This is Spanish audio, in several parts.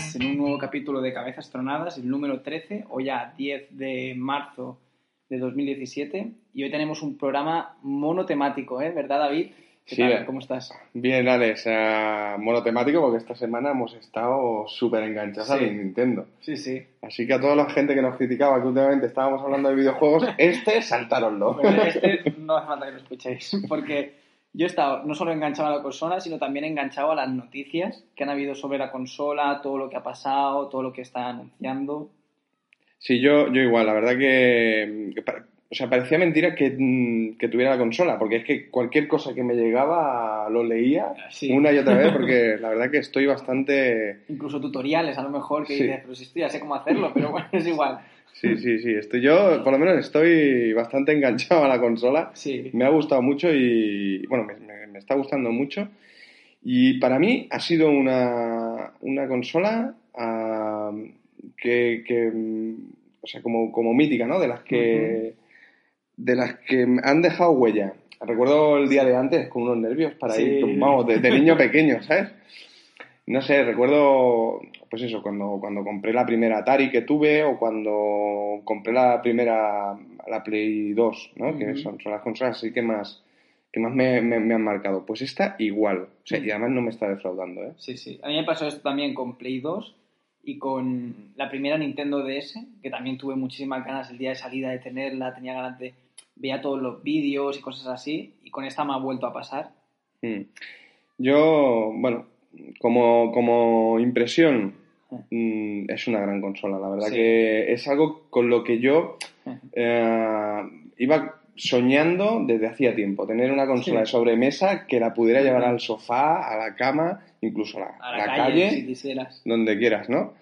Buenas, en un nuevo capítulo de Cabezas Tronadas, el número 13, hoy a 10 de marzo de 2017, y hoy tenemos un programa monotemático, ¿eh? ¿Verdad, David? ¿Qué Sí, tal? eh. ¿Cómo estás? Bien, Alex, eh, monotemático porque esta semana hemos estado súper enganchados Sí. a Nintendo. Sí, sí. Así que a toda la gente que nos criticaba que últimamente estábamos hablando de videojuegos, este, saltároslo. Bueno, este no hace falta que lo escuchéis, porque yo he estado no solo enganchado a la consola, sino también enganchado a las noticias que han habido sobre la consola, todo lo que ha pasado, todo lo que está anunciando. Sí, yo, yo igual, la verdad que, que o sea, parecía mentira que, mm, que tuviera la consola, porque es que cualquier cosa que me llegaba lo leía Sí. una y otra vez, porque la verdad que estoy bastante... Incluso tutoriales, a lo mejor, que Sí. dices, pero si esto ya sé cómo hacerlo, pero bueno, es igual. Sí, sí, sí, estoy yo, por lo menos estoy bastante enganchado a la consola. Sí. Me ha gustado mucho y, bueno, me, me- me está gustando mucho. Y para mí ha sido una, una consola ah, que, que, o sea, como, como mítica, ¿no? De las que, de las que han dejado huella. Recuerdo el día de antes con unos nervios para Sí. ir, vamos, de, de niño pequeño, ¿sabes? No sé, recuerdo, pues eso, cuando, cuando compré la primera Atari que tuve o cuando compré la primera, la Play 2, ¿no? Que son, son las consolas así que más, que más me, me- me han marcado. Pues esta igual, o sea, y además no me está defraudando, ¿eh? Sí, sí. A mí me pasó esto también con Play 2 y con la primera Nintendo DS, que también tuve muchísimas ganas el día de salida de tenerla, tenía ganas de... Veía todos los vídeos y cosas así, y con esta me ha vuelto a pasar. Mm. Yo, bueno, como, como impresión, mm, es una gran consola, la verdad Sí. que es algo con lo que yo eh, iba soñando desde hacía tiempo, tener una consola Sí. de sobremesa que la pudiera llevar al sofá, a la cama, incluso a la, A la, la calle, calle, si quisieras. donde quieras, ¿no?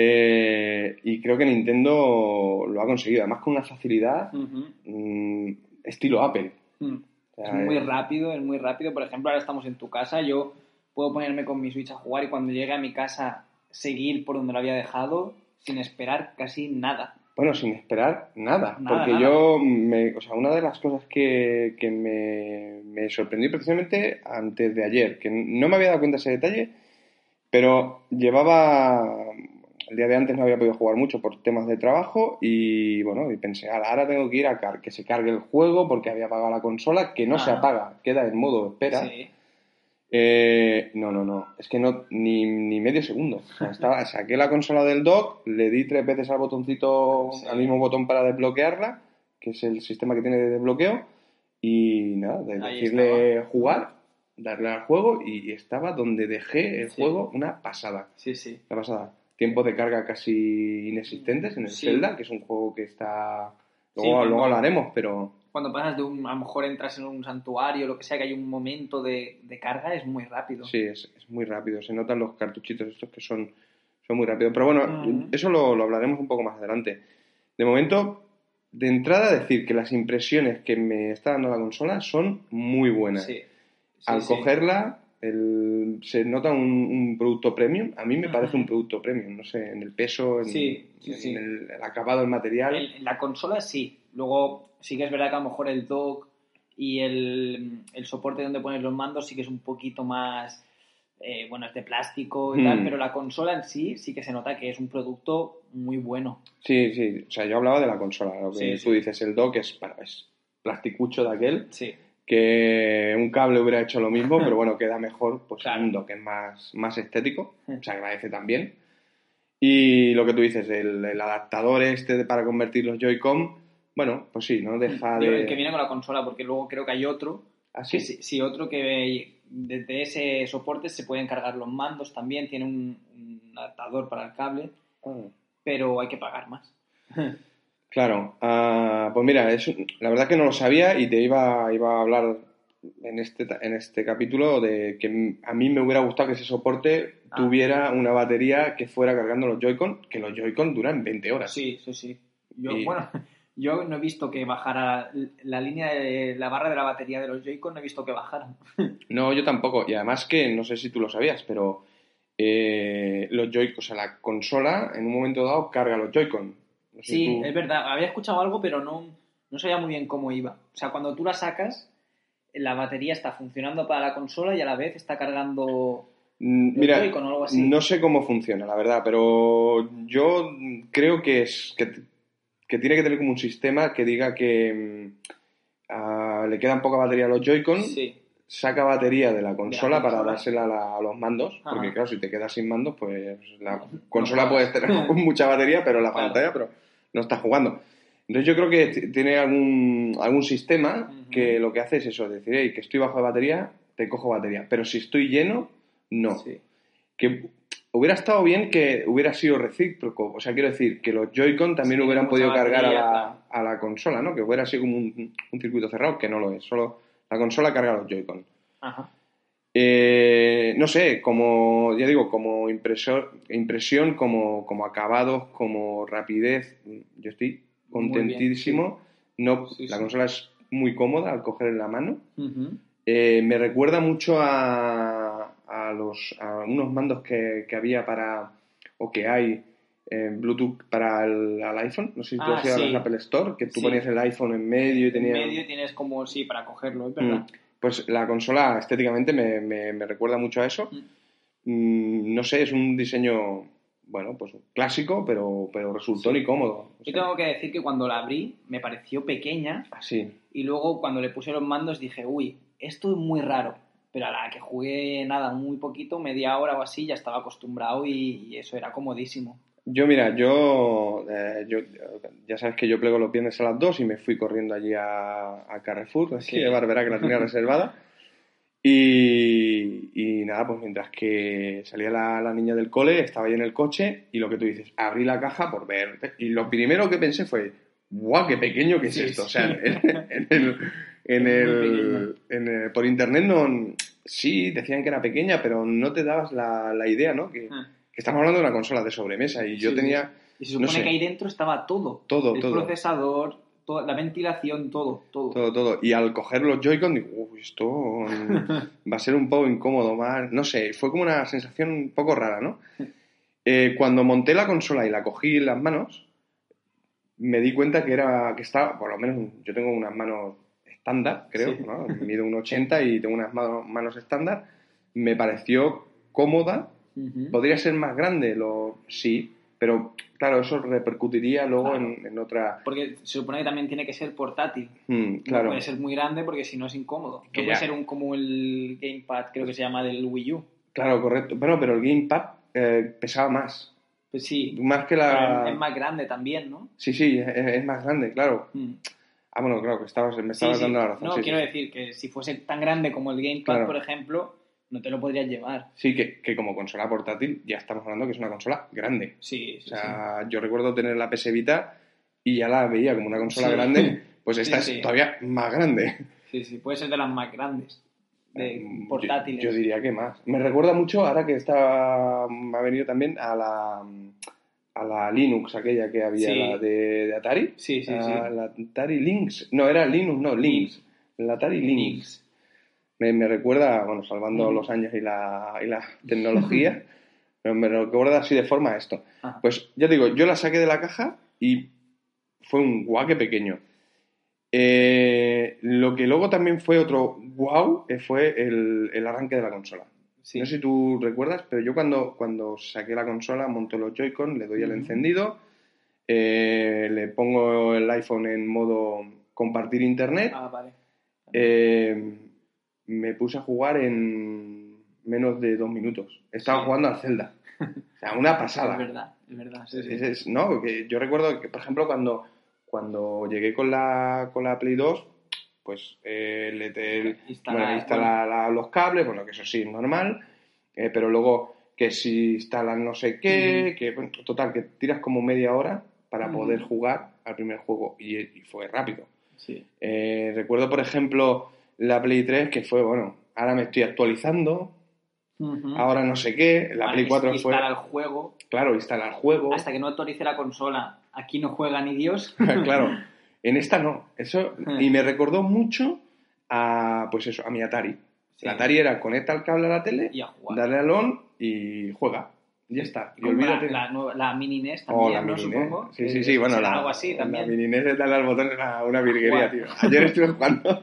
Eh, y creo que Nintendo lo ha conseguido, además con una facilidad mm, estilo Apple. Mm. O Es muy eh, rápido, es muy rápido. Por ejemplo, ahora estamos en tu casa, yo puedo ponerme con mi Switch a jugar y cuando llegue a mi casa seguir por donde lo había dejado sin esperar casi nada. Bueno, sin esperar nada, Nada, porque nada. yo, me, o sea, una de las cosas que, que me, me sorprendió precisamente antes de ayer, que no me había dado cuenta de ese detalle, pero llevaba, el día de antes no había podido jugar mucho por temas de trabajo y bueno, y pensé, "Ala, ahora tengo que ir a car- que se cargue el juego porque había apagado la consola, que no se Ah. apaga, queda en modo espera. Sí. Eh, no, no, no. Es que no, ni, ni medio segundo. O sea, estaba, saqué la consola del dock, le di tres veces al botoncito, Sí. al mismo botón para desbloquearla, que es el sistema que tiene de desbloqueo, y nada, de Ahí decirle jugar, darle al juego, y estaba donde dejé el Sí. juego una pasada. Sí, sí. Una pasada. Tiempos de carga casi inexistentes en el Sí. Zelda, que es un juego que está. Sí, Luego, luego hablaremos, pero. Cuando pasas de un, a lo mejor entras en un santuario, lo que sea, que hay un momento de, de carga, es muy rápido. Sí, es, es muy rápido. Se notan los cartuchitos estos que son, son muy rápidos. Pero bueno, eso lo, lo hablaremos un poco más adelante. De momento, de entrada, decir que las impresiones que me está dando la consola son muy buenas. Sí. Sí, Al sí. cogerla, el- se nota un, un producto premium. A mí me parece un producto premium. No sé, en el peso, en, Sí, sí, en sí. El, el acabado, el material. En la consola sí. Luego sí que es verdad que a lo mejor el dock y el, el soporte donde pones los mandos sí que es un poquito más... eh, bueno, es de plástico y tal, Hmm. pero la consola en sí sí que se nota que es un producto muy bueno. Sí, sí. O sea, yo hablaba de la consola. Lo que Sí, tú sí. dices, el dock es, es plasticucho de aquel. Sí. que un cable hubiera hecho lo mismo, pero bueno, queda mejor pues Claro. un dock es más, más estético, Mm. se agradece también. Y lo que tú dices, el, el adaptador este para convertir los Joy-Con, bueno, pues sí, no deja Digo, de... el que viene con la consola, porque luego creo que hay otro ¿Ah, sí? Otro que desde ese soporte se pueden cargar los mandos también, tiene un, un adaptador para el cable, Ah. pero hay que pagar más. Claro, ah, pues mira, es, la verdad que no lo sabía y te iba, iba a hablar en este, en este capítulo de que a mí me hubiera gustado que ese soporte Ah. tuviera una batería que fuera cargando los Joy-Con, que los Joy-Con duran 20 horas. Sí, sí, sí. Yo, Y- bueno, yo no he visto que bajara la línea de la barra de la batería de los Joy-Con, no he visto que bajaran. No, yo tampoco. Y además que, no sé si tú lo sabías, pero eh, los Joy, o sea, la consola en un momento dado carga los Joy-Con. No sé Sí, tú- es verdad. Había escuchado algo, pero no, no sabía muy bien cómo iba. O sea, cuando tú la sacas, la batería está funcionando para la consola y a la vez está cargando Mm, Mira, Joy-Con o algo así. no sé cómo funciona, la verdad, pero yo creo que es que, que tiene que tener como un sistema que diga que mm, le quedan poca batería a los Joy-Con, Sí, saca batería de la consola, para dársela a, la- a los mandos, Ajá. porque claro, si te quedas sin mandos, pues la consola puede tener mucha batería, pero la Claro. pantalla, pero no estás jugando. Entonces yo creo que tiene algún, algún sistema que lo que hace es eso, es decir, "Hey, que estoy bajo de batería, te cojo batería, pero si estoy lleno, no. sí. Que hubiera estado bien que hubiera sido recíproco, o sea, quiero decir, que los Joy-Con también Sí, hubieran podido cargar a la, a la consola, ¿no? Que hubiera sido como un, un circuito cerrado, que no lo es, solo la consola carga los Joy-Con. Ajá. Eh, no sé, como, ya digo, como impresor, impresión, como, como acabados, como rapidez, yo estoy bien, contentísimo. No, Sí, la consola es muy cómoda al coger en la mano. Eh, me recuerda mucho a, a los, a unos mandos que, que había para, o que hay en Bluetooth para el al iPhone. No sé si tú Ah, sí. Apple Store, que tú Sí. ponías el iPhone en medio y tenía... En medio tienes como, sí, para cogerlo, es Mm. verdad. Pues la consola estéticamente me, me- me recuerda mucho a eso. Mm, no sé, es un diseño, bueno, pues clásico, pero, pero resultón y cómodo. O Yo tengo que decir que cuando la abrí me pareció pequeña Así. y luego cuando le puse los mandos dije, uy, esto es muy raro. Pero a la que jugué nada, muy poquito, media hora o así, ya estaba acostumbrado y, y eso era comodísimo. Yo, mira, yo, eh, yo, ya sabes que yo plego los viernes a las 2 y me fui corriendo allí a, a Carrefour, aquí Sí. de Barberá, que la tenía reservada. Y, y nada, pues mientras que salía la, la niña del cole, estaba ahí en el coche y lo que tú dices, abrí la caja por ver. Y lo primero que pensé fue, ¡guau, qué pequeño que es Sí, esto! O sea, en, en el, en el- en el- por internet no, sí decían que era pequeña, pero no te dabas la, la idea, ¿no? Que, Ah. que estamos hablando de una consola de sobremesa y yo Sí, tenía... Y se supone No sé. que ahí dentro estaba todo. Todo, el todo. procesador, toda la ventilación, todo, todo. Todo, todo. Y al coger los Joy-Con digo, uy, esto va a ser un poco incómodo, más, no sé, fue como una sensación un poco rara, ¿no? Eh, cuando monté la consola y la cogí en las manos, me di cuenta que era, que estaba, por lo menos yo tengo unas manos estándar, creo, Sí. ¿no? Mido un 80 y tengo unas mano- manos estándar, me pareció cómoda, podría ser más grande, lo sí, pero claro, eso repercutiría luego Claro. en, en otra... Porque se supone que también tiene que ser portátil. Mm, No puede ser muy grande porque si no es incómodo. No Que puede ya. ser un como el gamepad, creo que se llama del Wii U. Claro, correcto. Bueno, pero el Gamepad eh, pesaba más. Pues sí, Más que pero la... es más grande también, ¿no? Sí, sí, es, es más grande, claro. Mm. Ah, bueno, claro, que estabas, me estabas sí. dando la razón. No, sí, quiero decir que si fuese tan grande como el gamepad, Claro. por ejemplo, no te lo podrías llevar. Sí, que, que como consola portátil ya estamos hablando que es una consola grande. Sí, O sí, sea, yo recuerdo tener la PS Vita y ya la veía como una consola grande, pues esta es todavía más grande. sí. Sí, puede ser de las más grandes. De Mm, portátiles. Yo, yo diría que más. Me recuerda mucho, ahora que está, me ha venido también a la, a la Linux, aquella que había, Sí. la de, de Atari. Sí, sí, sí. La Atari Lynx. No, era Linux, no, Lynx. La Atari Lynx. Me, me recuerda, bueno, salvando Mm. los años y la, y la tecnología, pero me recuerda así de forma a esto. Ajá. Pues ya digo, yo la saqué de la caja y fue un guaque pequeño. Eh, lo que luego también fue otro wow eh, fue el, el arranque de la consola. Sí. No sé si tú recuerdas, pero yo cuando, cuando saqué la consola, monto los Joy-Con, le doy el encendido, eh, le pongo el iPhone en modo compartir internet, Ah, vale. eh, me puse a jugar en menos de dos minutos. Estaba Sí. jugando al Zelda. O sea, una pasada. Es verdad, es verdad. sí, sí. Es- es- no, que yo recuerdo que, por ejemplo, cuando, cuando llegué con la, con la Play 2, pues eh, le, te- Instalar, bueno, instala la- los cables, bueno, que eso sí es normal, eh, pero luego que si instalan no sé qué, que bueno, total, que tiras como media hora para poder jugar al primer juego y, y fue rápido. Sí. Eh, recuerdo, por ejemplo, la Play 3 que fue, bueno, ahora me estoy actualizando, ahora no sé qué, la Play 4 fue, instala el juego. claro, instalar juego. Hasta que no actualice la consola, aquí no juega ni Dios. claro, en esta no. Eso, Hmm. y me recordó mucho a, pues eso, a mi Atari. Sí. La Atari era conecta el cable a la tele, Y a dale al on y juega. Ya está. Y olvídate. La, la, la mini NES Oh, también, la ¿no? mini NES. Supongo. Sí, sí, sí, bueno, la, algo así la también. mini NES de darle al botón era una virguería, tío. Ayer estuve jugando.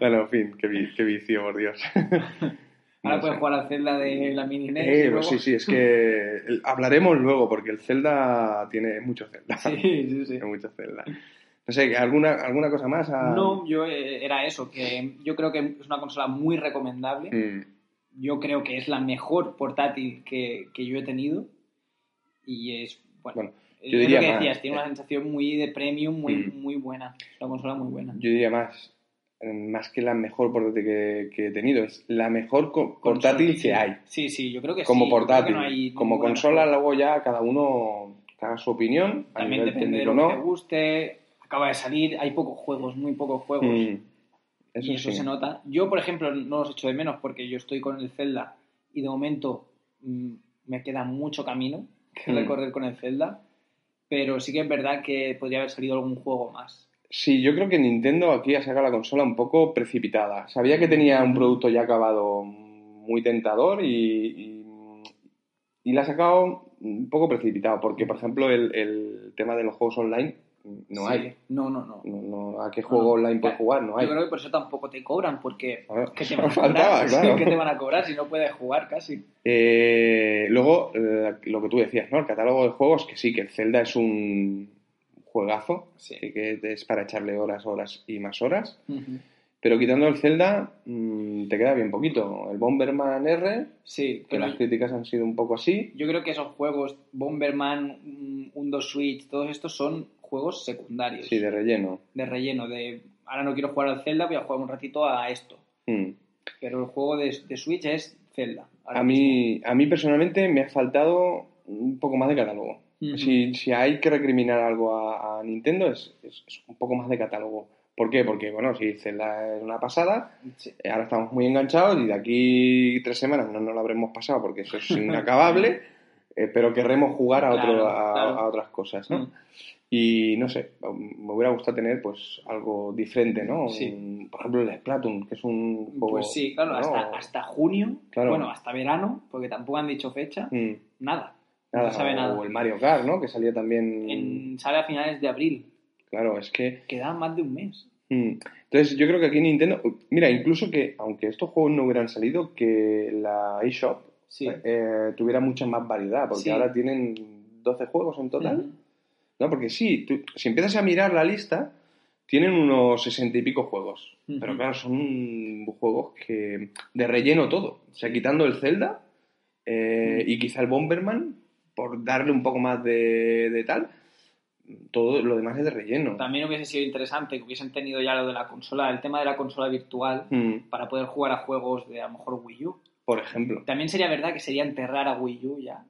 bueno, en fin, qué, qué vicio, por Dios. Ahora No puedes sé. jugar al Zelda de la mini NES. Eh, pues luego- sí, sí, es que hablaremos luego porque el Zelda tiene mucho Zelda. Sí, sí, sí. Tiene mucho Zelda. No sé, ¿alguna, alguna cosa más? a- No, yo eh, era eso, que yo creo que es una consola muy recomendable. Mm, Yo creo que es la mejor portátil que, que yo he tenido. Y es, bueno, Bueno, es yo lo diría que más, decías, tiene eh. una sensación muy de premium, muy, Mm. muy buena. Es una consola muy buena. Yo diría más, eh, más que la mejor portátil que, que he tenido, es la mejor co- portátil que hay. Sí, sí, yo creo que Como sí. Portátil. no hay como consola, mejor. luego ya cada uno haga su opinión. A También nivel depende de lo que te no. guste. Acaba de salir, hay pocos juegos, muy pocos juegos. Mm, eso y eso sí. se nota. Yo, por ejemplo, no los echo de menos porque yo estoy con el Zelda y de momento mm, me queda mucho camino que Mm. recorrer con el Zelda. Pero sí que es verdad que podría haber salido algún juego más. Sí, yo creo que Nintendo aquí ha sacado la consola un poco precipitada. Sabía que tenía un producto ya acabado muy tentador y, y, y la ha sacado un poco precipitado, porque, por ejemplo, el, el tema de los juegos online no Sí. hay. No, no, no. No, no, ¿A qué juego No, online puedes jugar? No hay. Yo creo que por eso tampoco te cobran, porque ¿qué te van a cobrar? claro. ¿Qué te van a cobrar si no puedes jugar casi? Eh, luego, eh, lo que tú decías, ¿no? El catálogo de juegos, que sí, que el Zelda es un juegazo, Sí. que es para echarle horas, horas y más horas. Pero quitando el Zelda, mm, te queda bien poquito. El Bomberman R, Sí, que las críticas han sido un poco así. yo creo que esos juegos, Bomberman, mm, Undo Switch, todos estos son juegos secundarios. Sí, de relleno. de relleno, de ahora no quiero jugar al Zelda, voy a jugar un ratito a esto. Mm. Pero el juego de, de Switch es Zelda. A mí, a mí personalmente me ha faltado un poco más de catálogo. Ujú. si, si hay que recriminar algo a, a Nintendo es, es- es un poco más de catálogo. ¿Por qué? Porque, bueno, si Zelda es una pasada. Sí. ahora estamos muy enganchados y de aquí tres semanas no nos lo habremos pasado porque eso es inacabable, eh, pero querremos jugar a, otro, Claro, a, claro. a otras cosas, ¿no? Mm. Y no sé, me hubiera gustado tener pues algo diferente, ¿no? Sí. Un- por ejemplo, el Splatoon, que es un juego... Pues sí, claro, ¿no? hasta, hasta junio, Claro. bueno, hasta verano, porque tampoco han dicho fecha, Mm, nada. nada, no sabe o nada. el Mario Kart, ¿no? Que salía también... En, sale a finales de abril, Claro, es que... queda más de un mes. Mm. Entonces, yo creo que aquí Nintendo... Mira, incluso que, aunque estos juegos no hubieran salido, que la eShop Sí. eh, tuviera mucha más variedad, porque Sí. ahora tienen 12 juegos en total. Ujú. ¿No? Porque sí, tú- si empiezas a mirar la lista, tienen unos sesenta y pico juegos. Pero claro, son juegos que de relleno todo. O sea, quitando el Zelda eh, y quizá el Bomberman, por darle un poco más de, de tal, todo lo demás es de relleno. También hubiese sido interesante que hubiesen tenido ya lo de la consola, el tema de la consola virtual, Mm, para poder jugar a juegos de a lo mejor Wii U. por ejemplo. También sería verdad que sería enterrar a Wii U ya.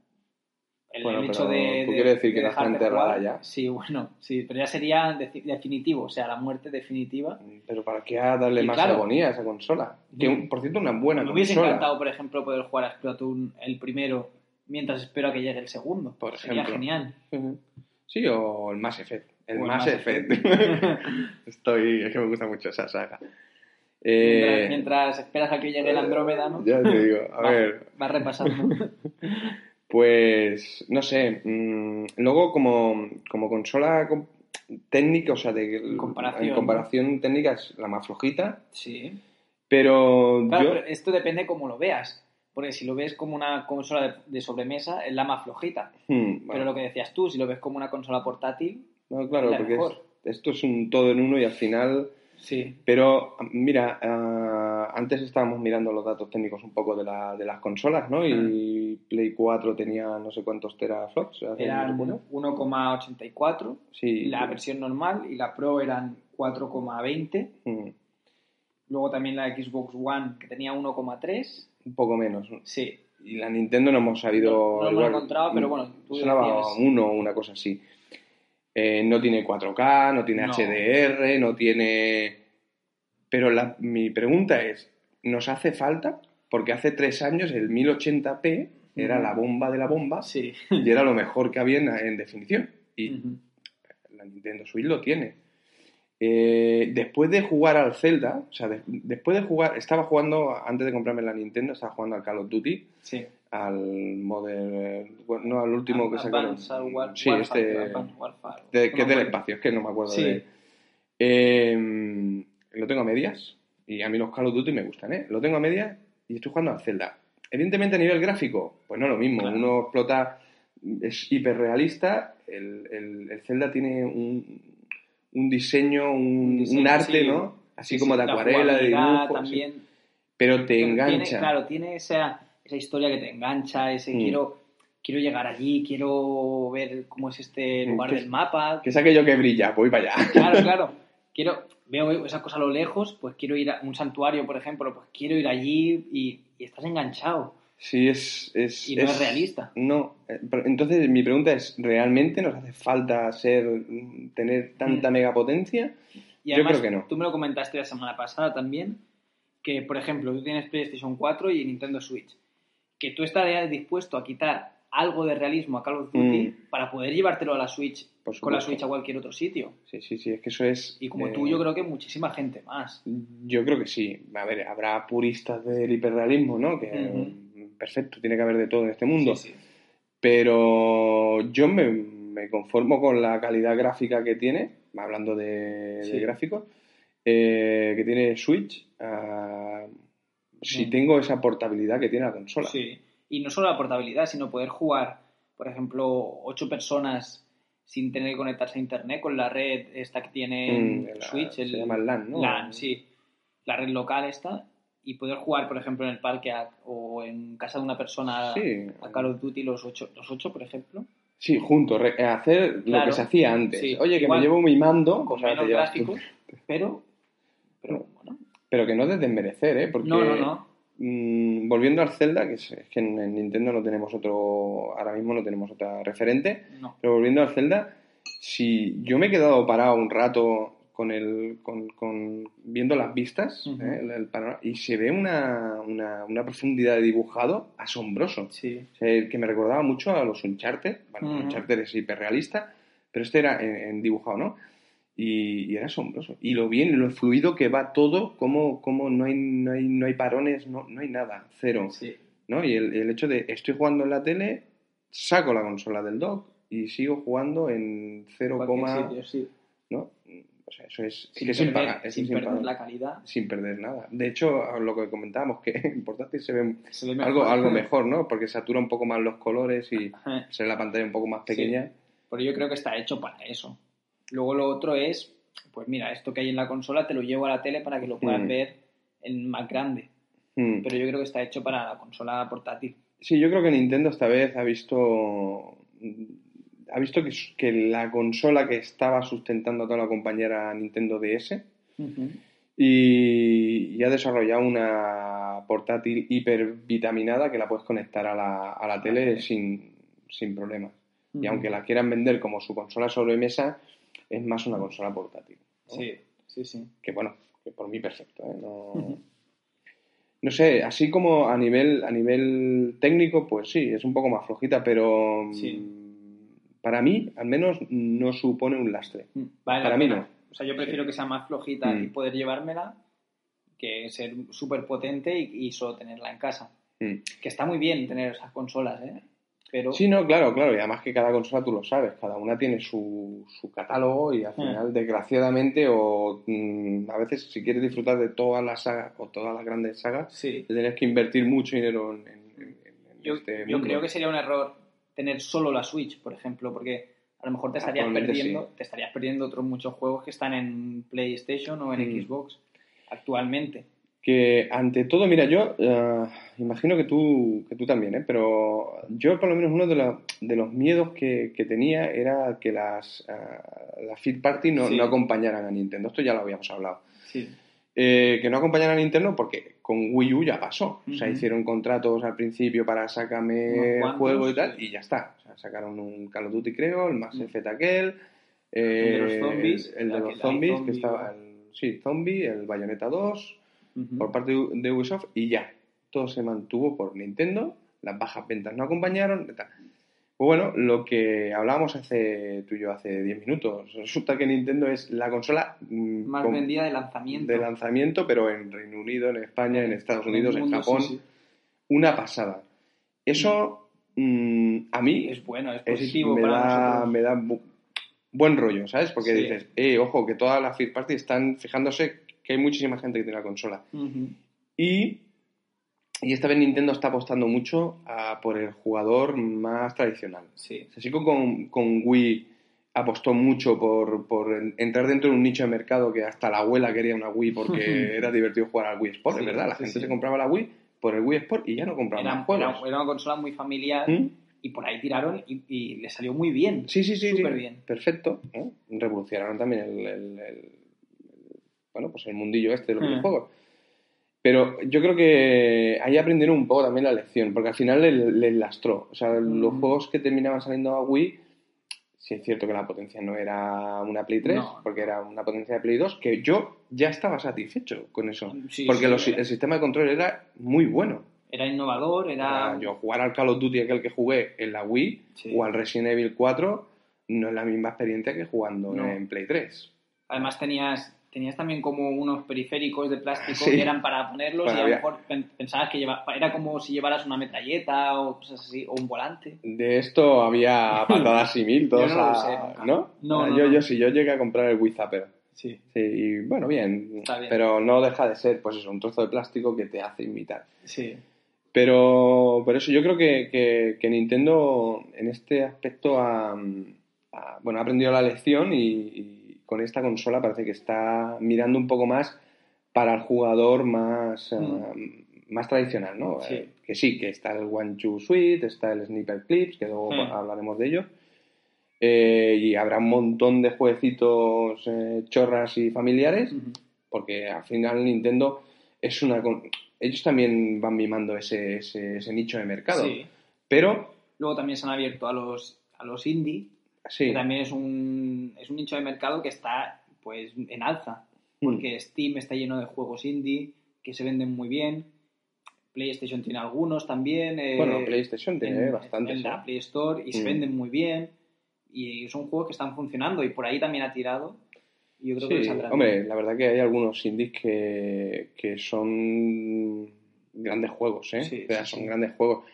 El, Bueno, el hecho pero de. ¿tú de- quieres decir de que está dejar de enterrada jugar. ya? Sí, bueno, sí, pero ya sería de- definitivo, o sea, la muerte definitiva. Pero ¿para qué darle Y más claro. agonía a esa consola? Que, un- por cierto, una buena Me hubiese consola. encantado, por ejemplo, poder jugar a Splatoon el primero mientras espero a que llegue el segundo. Por Sería ejemplo. genial. Sí, o el Mass Effect. El O Mass Mass Effect. Estoy, es que me gusta mucho esa saga. Mientras, Eh, mientras esperas a que llegue el Andrómeda, ¿no? Ya te digo, a Va- ver, Vas repasando. pues no sé. mm, luego, como, como consola com- técnica, o sea, de, comparación, en comparación técnica es la más flojita, Sí. pero Claro, yo. pero esto depende cómo lo veas. Porque si lo ves como una consola de, de sobremesa, es la más flojita. Hmm, Pero lo que decías tú, si lo ves como una consola portátil, no, claro, la porque es- mejor. esto es un todo en uno y al final sí. Pero, mira, ah, antes estábamos mirando los datos técnicos un poco de, la, de las consolas, ¿no? Y Play 4 tenía no sé cuántos teraflops. ¿hace- Eran no recuerdo? 1,84 Sí. la versión normal y la Pro eran 4,20. Mm, Luego también la Xbox One que tenía 1,3. un poco menos. ¿no? Sí. Y la Nintendo no hemos sabido... No- no lo hemos encontrado, pero bueno, tú Sonaba decías- uno o una cosa así. Eh, no tiene 4K, no tiene No. HDR, no tiene... Pero la- mi pregunta es, ¿nos hace falta? Porque hace tres años el 1080p era la bomba de la bomba Sí. y era lo mejor que había en, en definición. Y la Nintendo Switch lo tiene. Eh, después de jugar al Zelda, o sea, de- después de jugar, estaba jugando, antes de comprarme la Nintendo, estaba jugando al Call of Duty, Sí. Al Modern, bueno, no, al último que sacaron. War- Sí, Warfare, este, Advanced Warfare. de- No que es del espacio, es que no me acuerdo Sí. de... Eh, lo tengo a medias, y a mí los Call of Duty me gustan, ¿eh? Lo tengo a medias y estoy jugando al Zelda. Evidentemente a nivel gráfico, pues no lo mismo, Claro. uno explota, es hiperrealista, el, el, el Zelda tiene un, un diseño, un, Un diseño, un arte, sí. ¿no? Así Sí, como de la acuarela, de dibujo, también. pero te engancha. Tiene, claro, tiene esa, esa historia que te engancha, ese Mm. quiero, quiero llegar allí, quiero ver cómo es este lugar del mapa. Que es aquello que brilla, voy para allá. Claro, claro. Quiero, veo esa cosa a lo lejos, pues quiero ir a un santuario, por ejemplo, pues quiero ir allí y, y estás enganchado. Sí, es... es Y no es realista. No, eh, entonces mi pregunta es, ¿realmente nos hace falta ser tener tanta Mm. megapotencia? Y Yo además, creo que no. Tú me lo comentaste la semana pasada también, que por ejemplo, tú tienes PlayStation 4 y Nintendo Switch, que tú estarías dispuesto a quitar algo de realismo a Call of Duty Mm. para poder llevártelo a la Switch, con la. Switch a cualquier otro sitio. Sí, sí, sí, es que eso es... Y como eh, tú, yo creo que muchísima gente más. Yo creo que sí. A ver, habrá puristas del hiperrealismo, ¿no? Que perfecto, tiene que haber de todo en este mundo. Sí, sí. Pero yo me, me conformo con la calidad gráfica que tiene, hablando de, gráficos, eh, que tiene Switch. ah, si Mm. tengo esa portabilidad que tiene la consola. Sí. Y no solo la portabilidad, sino poder jugar, por ejemplo, ocho personas sin tener que conectarse a internet con la red esta que tiene Mm, el la- Switch. se el, llama LAN, ¿no? LAN, sí. La red local esta. Y poder jugar, por ejemplo, en el parque a- o en casa de una persona Sí. a Call of Duty los ocho, los ocho por ejemplo. Sí, juntos, re- hacer lo que se hacía antes. Sí, Oye, que igual, me llevo mi mando, Con menos gráficos, pero. Pero que no es de desmerecer, ¿eh? Porque, No, no, no. mm, volviendo al Zelda, que es, es que en, en Nintendo no tenemos otro, ahora mismo no tenemos otra referente, no. pero volviendo al Zelda, si yo me he quedado parado un rato con el, con, con- viendo las vistas Ujú. ¿eh? el- el panorama, y se ve una, una, una profundidad de dibujado asombroso. Sí. O sea, que me recordaba mucho a los Uncharted. Bueno, Ujú. Uncharted es hiperrealista, pero este era en, en dibujado, ¿no? Y, y era asombroso. Y lo bien, lo fluido que va todo, como, como no, hay, no, hay, no hay parones, no, no hay nada, cero. Sí. ¿no? Y el, el hecho de estoy jugando en la tele, saco la consola del dock y sigo jugando en 0, Cualquier sitio, sí. ¿no? O sea, eso es, Sin que sin perder, pagar, es sin sin perder pagar, la calidad. sin perder nada. De hecho, lo que comentábamos, que en portátil se ve Se ve mejor. algo, algo mejor, ¿no? Porque satura un poco más los colores y se ve la pantalla un poco más pequeña. Pero yo creo que está hecho para eso. Luego lo otro es, pues mira, esto que hay en la consola te lo llevo a la tele para que lo puedas Mm. ver en más grande. Mm. Pero yo creo que está hecho para la consola portátil. Sí, yo creo que Nintendo esta vez ha visto ha visto que, que la consola que estaba sustentando a toda la compañía era Nintendo DS y, y ha desarrollado una portátil hipervitaminada que la puedes conectar a la, a la tele Vale. sin, sin problemas. Y aunque la quieran vender como su consola sobremesa, es más una consola portátil. ¿no? Sí, sí, sí. que bueno, que por mí perfecto, ¿eh? No, no sé, así como a nivel, a nivel técnico, pues sí, es un poco más flojita, pero mm, Sí. para mí, al menos, no supone un lastre. Vale la Para mí no. O sea, yo prefiero que sea más flojita Mm. y poder llevármela que ser súper potente y, y solo tenerla en casa. Mm. Que está muy bien tener esas consolas, ¿eh? Pero Sí, no, claro, claro, y además que cada consola tú lo sabes, cada una tiene su, su catálogo y al Mm. final, desgraciadamente, o mm, a veces si quieres disfrutar de todas las sagas o todas las grandes sagas, sí, te tienes que invertir mucho dinero en, en- en- en yo, este yo mundo. creo que sería un error tener solo la Switch, por ejemplo, porque a lo mejor te estarías perdiendo, sí. te estarías perdiendo otros muchos juegos que están en PlayStation o en Mm. Xbox actualmente. Que ante todo, mira, yo eh, imagino que tú, que tú también, ¿eh? pero yo por lo menos uno de, la- de los miedos que, que tenía era que las, eh, las Fit Party no, Sí. no acompañaran a Nintendo. Esto ya lo habíamos hablado. Sí. Eh, que no acompañaran a Nintendo porque con Wii U ya pasó. O sea, hicieron contratos al principio para sacarme juego y tal, y ya está. O sea, sacaron un Call of Duty, creo, el Mass. Effect aquel, eh, El de los zombies, el, el de los zombies, zombie, que estaba, el, sí, Zombie, el Bayonetta 2, Por parte de Ubisoft, y ya, todo se mantuvo por Nintendo, las bajas ventas no acompañaron, tal. Pues bueno, lo que hablábamos hace tú y yo hace 10 minutos, resulta que Nintendo es la consola mm, Más con- vendida de lanzamiento. de lanzamiento, pero en Reino Unido, en España, en Estados En Unidos, en mundo, Japón, sí, sí. una pasada. Eso mm, a mí Es bueno, es es- positivo me, para da, nosotros. me da bu- buen rollo, ¿sabes? Porque Sí. dices, eh, ojo, que todas las first party están fijándose que hay muchísima gente que tiene la consola. Y, y esta vez Nintendo está apostando mucho a por el jugador más tradicional. Sí. Así como con, con Wii apostó mucho por, por en- entrar dentro de un nicho de mercado que hasta la abuela quería una Wii porque era divertido jugar al Wii Sport, Sí, es verdad. La sí, gente sí. se compraba la Wii por el Wii Sport y ya no compraba Era, más juegos. era- era una consola muy familiar ¿Mm? y por ahí tiraron y, y le salió muy bien. Sí, sí, sí. Súper sí. bien. Perfecto. ¿no? Revolucionaron también el, el- el- bueno, pues el mundillo este de los Hmm. videojuegos. Pero yo creo que ahí aprendieron un poco también la lección, porque al final les, les lastró. O sea, los Mm. juegos que terminaban saliendo a Wii, sí es cierto que la potencia no era una Play 3, No. porque era una potencia de Play 2, que yo ya estaba satisfecho con eso. Sí, porque sí, los- era- el sistema de control era muy bueno. Era innovador, era... Sea, yo jugar al Call of Duty aquel que jugué en la Wii Sí. o al Resident Evil 4 no es la misma experiencia que jugando No. en Play 3. Además tenías, tenías también como unos periféricos de plástico Sí. que eran para ponerlos Bueno, y a lo mejor pen- pensabas que lleva, era como si llevaras una metralleta o cosas así, o un volante. De esto había patadas y mil, todos Yo no lo nunca. ¿no? No, no, yo, no. yo sí, yo llegué a comprar el Wii Zapper. Sí. Sí, y bueno, bien, Está bien. Pero no deja de ser, pues eso, un trozo de plástico que te hace imitar. Sí. Pero por eso yo creo que, que- que Nintendo en este aspecto ha, ha- bueno, ha aprendido la lección y, y con esta consola parece que está mirando un poco más para el jugador más, eh, más tradicional, ¿no? Mm. Sí. Eh, que sí, que está el One Two Suite, está el Sniper Clips, que luego Sí. hablaremos de ello. Eh, y habrá un montón de jueguecitos eh, chorras y familiares porque al final Nintendo es una... Ellos también van mimando ese, ese, ese nicho de mercado. Sí. Pero, Luego también se han abierto a los, a los indie, sí, que también es un, es un nicho de mercado que está pues en alza. mm, Porque Steam está lleno de juegos indie que se venden muy bien. PlayStation tiene algunos también. eh, bueno, PlayStation tiene en, bastantes. en ¿eh? la Play Store y se Mm. venden muy bien. Y son juegos que están funcionando y por ahí también ha tirado. Yo creo que Sí, le saldrá hombre, bien. la verdad que hay algunos indies que, que son grandes juegos, ¿eh? Sí, o sea, sí, son grandes juegos.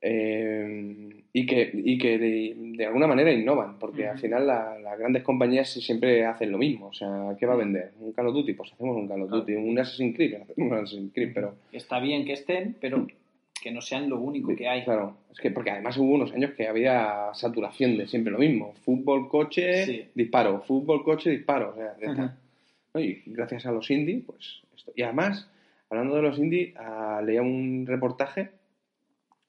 Eh, y que, y que de, de alguna manera innovan, porque al Ujú. final la- las grandes compañías siempre hacen lo mismo. O sea, ¿qué va a vender? ¿Un Call of Duty? Pues hacemos un Call of. Duty. ¿Un Assassin's Creed? Hacemos un Assassin's Creed, pero... Está bien que estén, pero que no sean lo único que hay. Claro, es que porque además hubo unos años que había saturación de siempre lo mismo. Fútbol, coche, Sí. disparo. Fútbol, coche, disparo. O sea, ya está. Ajá. ¿no? Y gracias a los indie, pues esto. Y además, hablando de los indie, ah, leía un reportaje,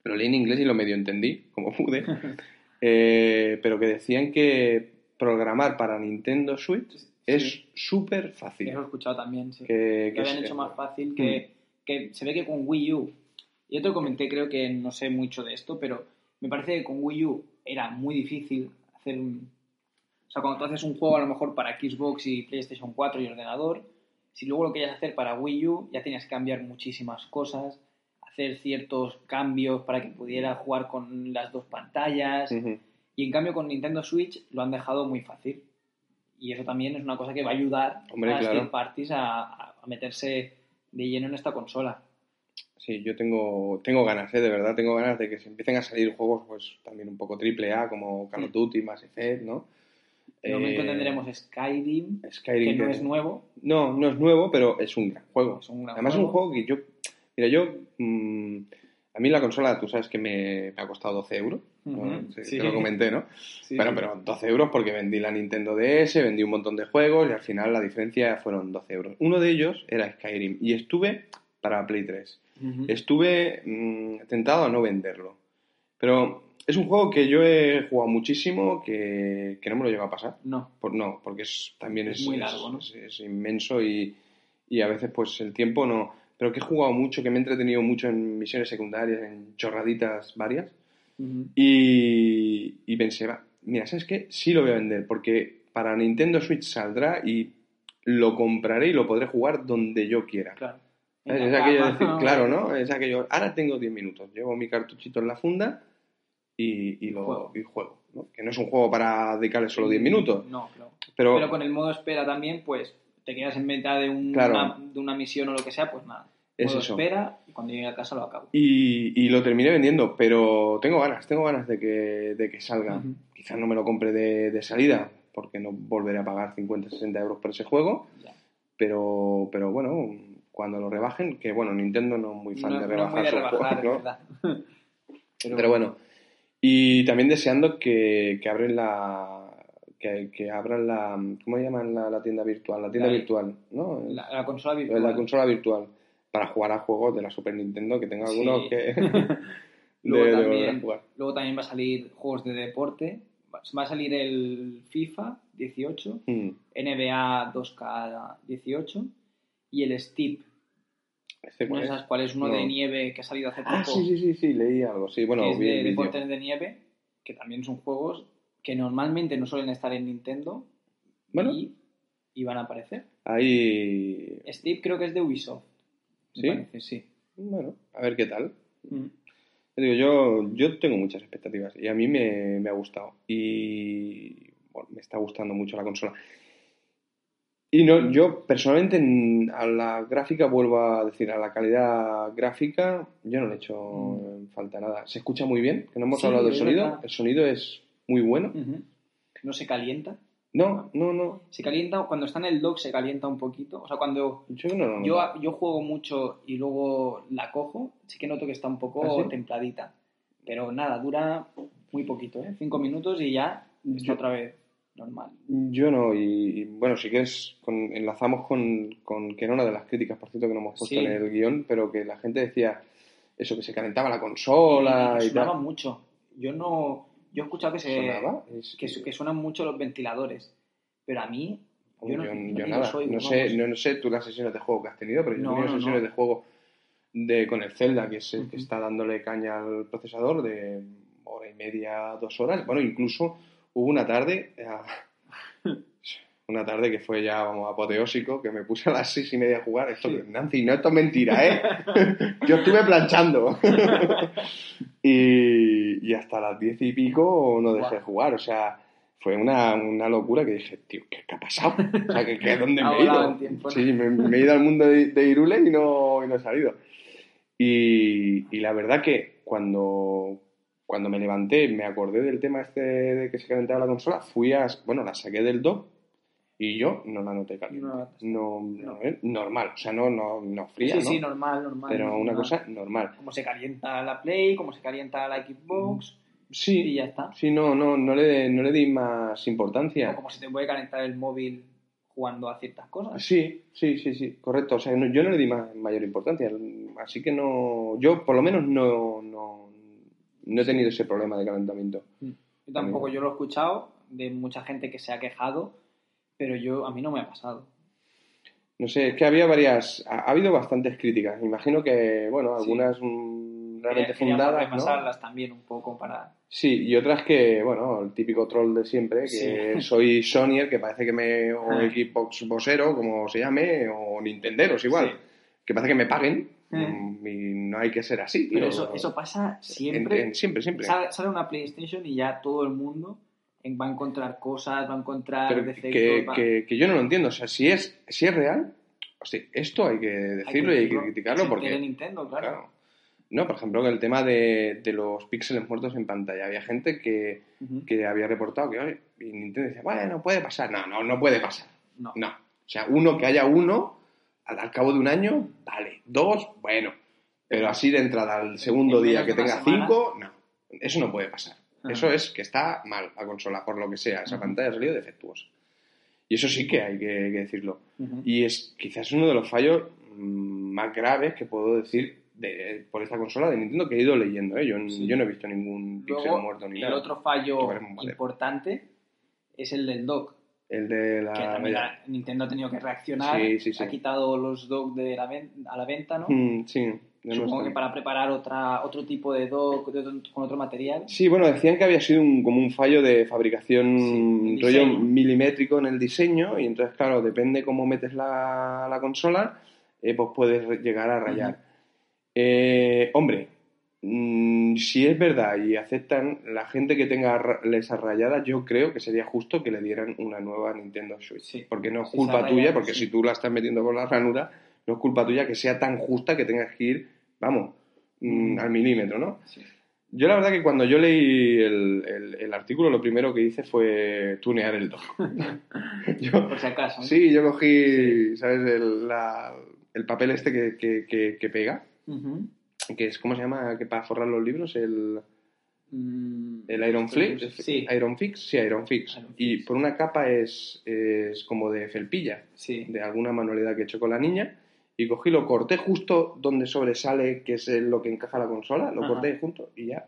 lo leí en inglés y lo medio entendí, como pude, eh, pero que decían que programar para Nintendo Switch es súper fácil. Eso lo he escuchado también, sí. Que, Lo que habían es- hecho más fácil que, que se ve que con Wii U. Yo te comenté, creo que no sé mucho de esto, pero me parece que con Wii U era muy difícil hacer un... O sea, cuando tú haces un juego a lo mejor para Xbox y PlayStation 4 y ordenador, si luego lo querías hacer para Wii U, ya tenías que cambiar muchísimas cosas, hacer ciertos cambios para que pudiera jugar con las dos pantallas. Y en cambio con Nintendo Switch lo han dejado muy fácil. Y eso también es una cosa que va a ayudar Hombre, a las claro. parties a, meterse de lleno en esta consola. Sí, yo tengo, tengo ganas, ¿eh? de verdad, tengo ganas de que se empiecen a salir juegos pues también un poco triple A, como Call of Mm. Duty, Mass Effect, ¿no? De momento Eh, tendremos Skyrim, Skyrim, que no es nuevo. No, no es nuevo, pero es un gran juego. Es un gran Además es un juego que yo... Mira, yo... mm, a mí la consola, tú sabes que me, me ha costado 12 euros. ¿no? Ujú, Sí, sí. Te lo comenté, ¿no? Sí, Bueno, pero 12 euros porque vendí la Nintendo DS, vendí un montón de juegos y al final la diferencia fueron 12 euros. Uno de ellos era Skyrim y estuve para Play 3. Ujú. Estuve mm, tentado a no venderlo. Pero es un juego que yo he jugado muchísimo, que, que no me lo llega a pasar. No. Por, no, porque es, también Es es, muy es- largo, ¿no? es- es inmenso y, y a veces pues el tiempo no... Pero que he jugado mucho, que me he entretenido mucho en misiones secundarias, en chorraditas varias. Ujú. Y, y pensé, va, mira, ¿sabes qué? Sí lo voy a vender, porque para Nintendo Switch saldrá y lo compraré y lo podré jugar donde yo quiera. Claro. Es, aquello de decir, ¿no? claro, ¿no? Es aquello, ahora tengo 10 minutos, llevo mi cartuchito en la funda y, y lo Juego. y juego. ¿no? Que no es un juego para dedicarle solo 10 minutos, No, claro. pero, Pero con el modo espera también, pues te quedas en mitad de, un- Claro. una, de una misión o lo que sea, pues nada. Es eso. espera y cuando llegue a casa lo acabo. Y, y lo terminé vendiendo, pero tengo ganas, tengo ganas de que, de que salga. Quizás no me lo compre de, de salida, porque no volveré a pagar 50, 60 euros por ese juego, pero, pero bueno, cuando lo rebajen, que bueno, Nintendo no es muy fan No, de rebajar sus juegos, ¿no? Pero, Pero bueno, y también deseando que, que abren la... Que, que abran la... ¿Cómo llaman la, la tienda virtual? La tienda La- virtual, ¿no? La, la consola La, virtual. consola virtual. Para jugar a juegos de la Super Nintendo, que tengo algunos Sí. que... de, Luego también, luego también va a salir juegos de deporte. Va a salir el FIFA 18, Mm. NBA 2K18 y el Steep. ¿Este ¿No sabes cuál es? Uno No. de nieve que ha salido hace poco. Ah, sí, sí, sí, sí, leí algo. Sí, bueno, que es de deportes de nieve, que también son juegos que normalmente no suelen estar en Nintendo Bueno. y, y van a aparecer. Ahí... Steve creo que es de Ubisoft. ¿Sí? parece, sí. Bueno, a ver qué tal. Mm. Yo digo, yo, yo tengo muchas expectativas y a mí me, me ha gustado. Y bueno, me está gustando mucho la consola. Y no, yo personalmente a la gráfica, vuelvo a decir, a la calidad gráfica, yo no le he hecho en falta nada. Se escucha muy bien, que no hemos Sí, hablado del sonido. verdad. El sonido es muy bueno. No se calienta. No, no, no. Se calienta, cuando está en el dock se calienta un poquito. O sea, cuando Yo no lo yo, yo juego mucho y luego la cojo, sí que noto que está un poco ¿Ah, sí? templadita. Pero nada, dura muy poquito, ¿eh? Cinco minutos y ya está Yo- otra vez normal. Yo no, y, y, bueno, sí que es, con- enlazamos con, con que era una de las críticas, por cierto, que no hemos puesto Sí. en el guion, pero que la gente decía eso, que se calentaba la consola y, y, sonaba tal. mucho. Yo no. Yo he escuchado que se. Es- Que, su- que suenan mucho los ventiladores. Pero a mí. Yo, no, yo, no yo nada, oigo, no sé, no, no sé tú las sesiones de juego que has tenido, pero yo he tenido sesiones de juego de, con el Zelda, que es el que está dándole caña al procesador de hora y media, dos horas. Bueno, incluso hubo una tarde, una tarde que fue ya, vamos, apoteósico, que me puse a las seis y media a jugar. Esto, Sí. Nancy, no, esto es mentira, ¿eh? Yo estuve planchando. y, y hasta las diez y pico no dejé de jugar, o sea... Fue una, una locura que dije, tío, ¿qué, qué ha pasado? O sea, ¿qué, qué, ¿dónde me he ido? el tiempo, ¿no? Sí, me, me he ido al mundo de, de Irule y no, y no he salido. Y, y la verdad que cuando, cuando me levanté, me acordé del tema este de que se calentaba la consola, fui a, bueno, la saqué del dock y yo no la noté caliente. No, No, no, eh, normal, o sea, no, no, no fría, sí, sí, normal, normal. Pero una cosa normal. Como se calienta la Play, como se calienta la Xbox. Y Sí, ya está. sí, no, no, no le, no le di más O importancia. como se te puede calentar el móvil jugando a ciertas cosas. Sí, sí, sí, sí, correcto. O sea, no- yo no le di ma- mayor importancia. Así que no, yo por lo menos no, no, no he tenido ese problema de calentamiento. Yo tampoco, yo lo he escuchado de mucha gente que se ha quejado, pero yo a mí no me ha pasado. No sé, es que había varias, ha, ha habido bastantes críticas. Imagino que, bueno, Sí. algunas mm, realmente Quería- fundadas, ¿no? repasarlas también un poco para... Sí, y otras que, bueno, el típico troll de siempre, que Sí. soy Sonyer, que parece que me, o Ah. Xbox Bosero, como se llame, o Nintenderos igual, Sí. que parece que me paguen, Mm. mm, y no hay que ser así, tío. Pero eso, eso pasa siempre. En- en- siempre, siempre. Sale, sale una PlayStation y ya todo el mundo va a encontrar cosas, va a encontrar Pero defectos. que, va- que- que yo no lo entiendo. O sea, si es, si es real, o sea, esto hay que decirlo y hay que criticarlo porque. Nintendo, claro. claro. No, por ejemplo, el tema de, de los píxeles muertos en pantalla. Había gente que, que había reportado que, oye, y Nintendo decía, bueno, puede pasar. No, no, no puede pasar. No. No. O sea, uno que haya uno, al, al cabo de un año, vale. Dos, bueno. Pero así de entrada al segundo día que tenga semana. cinco, no. Eso no puede pasar. Ajá. Eso es que está mal la consola, por lo que sea. Esa Ajá. pantalla ha salido defectuosa. Y eso sí que hay que, que decirlo. Y es quizás uno de los fallos mm, más graves que puedo decir de, por esta consola de Nintendo que he ido leyendo. ¿eh? Yo, Sí. yo no he visto ningún Luego, muerto ni el nada. otro fallo importante es el del dock. El de la... que también la- Nintendo ha tenido que reaccionar, Sí, sí, sí. ha quitado los dock de la ven- a la venta, ¿no? Mm, sí. Supongo que para preparar otra, otro tipo de otro- con otro material. Sí, bueno, decían que había sido un- como un fallo de fabricación Sí, rollo milimétrico en el diseño y entonces, claro, depende cómo metes la, la consola, eh, pues puedes llegar a rayar. Eh, hombre, mm, si es verdad y aceptan la gente que tenga esas rayadas, yo creo que sería justo que le dieran una nueva Nintendo Switch. Sí. Porque no es Si culpa tuya, rayada, porque sí. si tú la estás metiendo por la ranura, no es culpa tuya que sea tan justa que tengas que ir, vamos, mm, al milímetro, ¿no? Sí. Yo la verdad que cuando yo leí el, el- el artículo lo primero que hice fue tunear el dock. yo, Por si acaso. ¿no? sí, yo cogí, ¿sabes? El, la- el papel este que, que- que- que pega, que es, ¿cómo se llama? Que para forrar los libros, el, Mm, el Iron Fix. Sí, Iron Fix, sí, Iron Fix. Iron Y Fix. por una capa es, es como de felpilla, sí. de alguna manualidad que he hecho con la niña. Y cogí, lo corté justo donde sobresale, que es lo que encaja la consola, lo Ajá. corté junto y ya,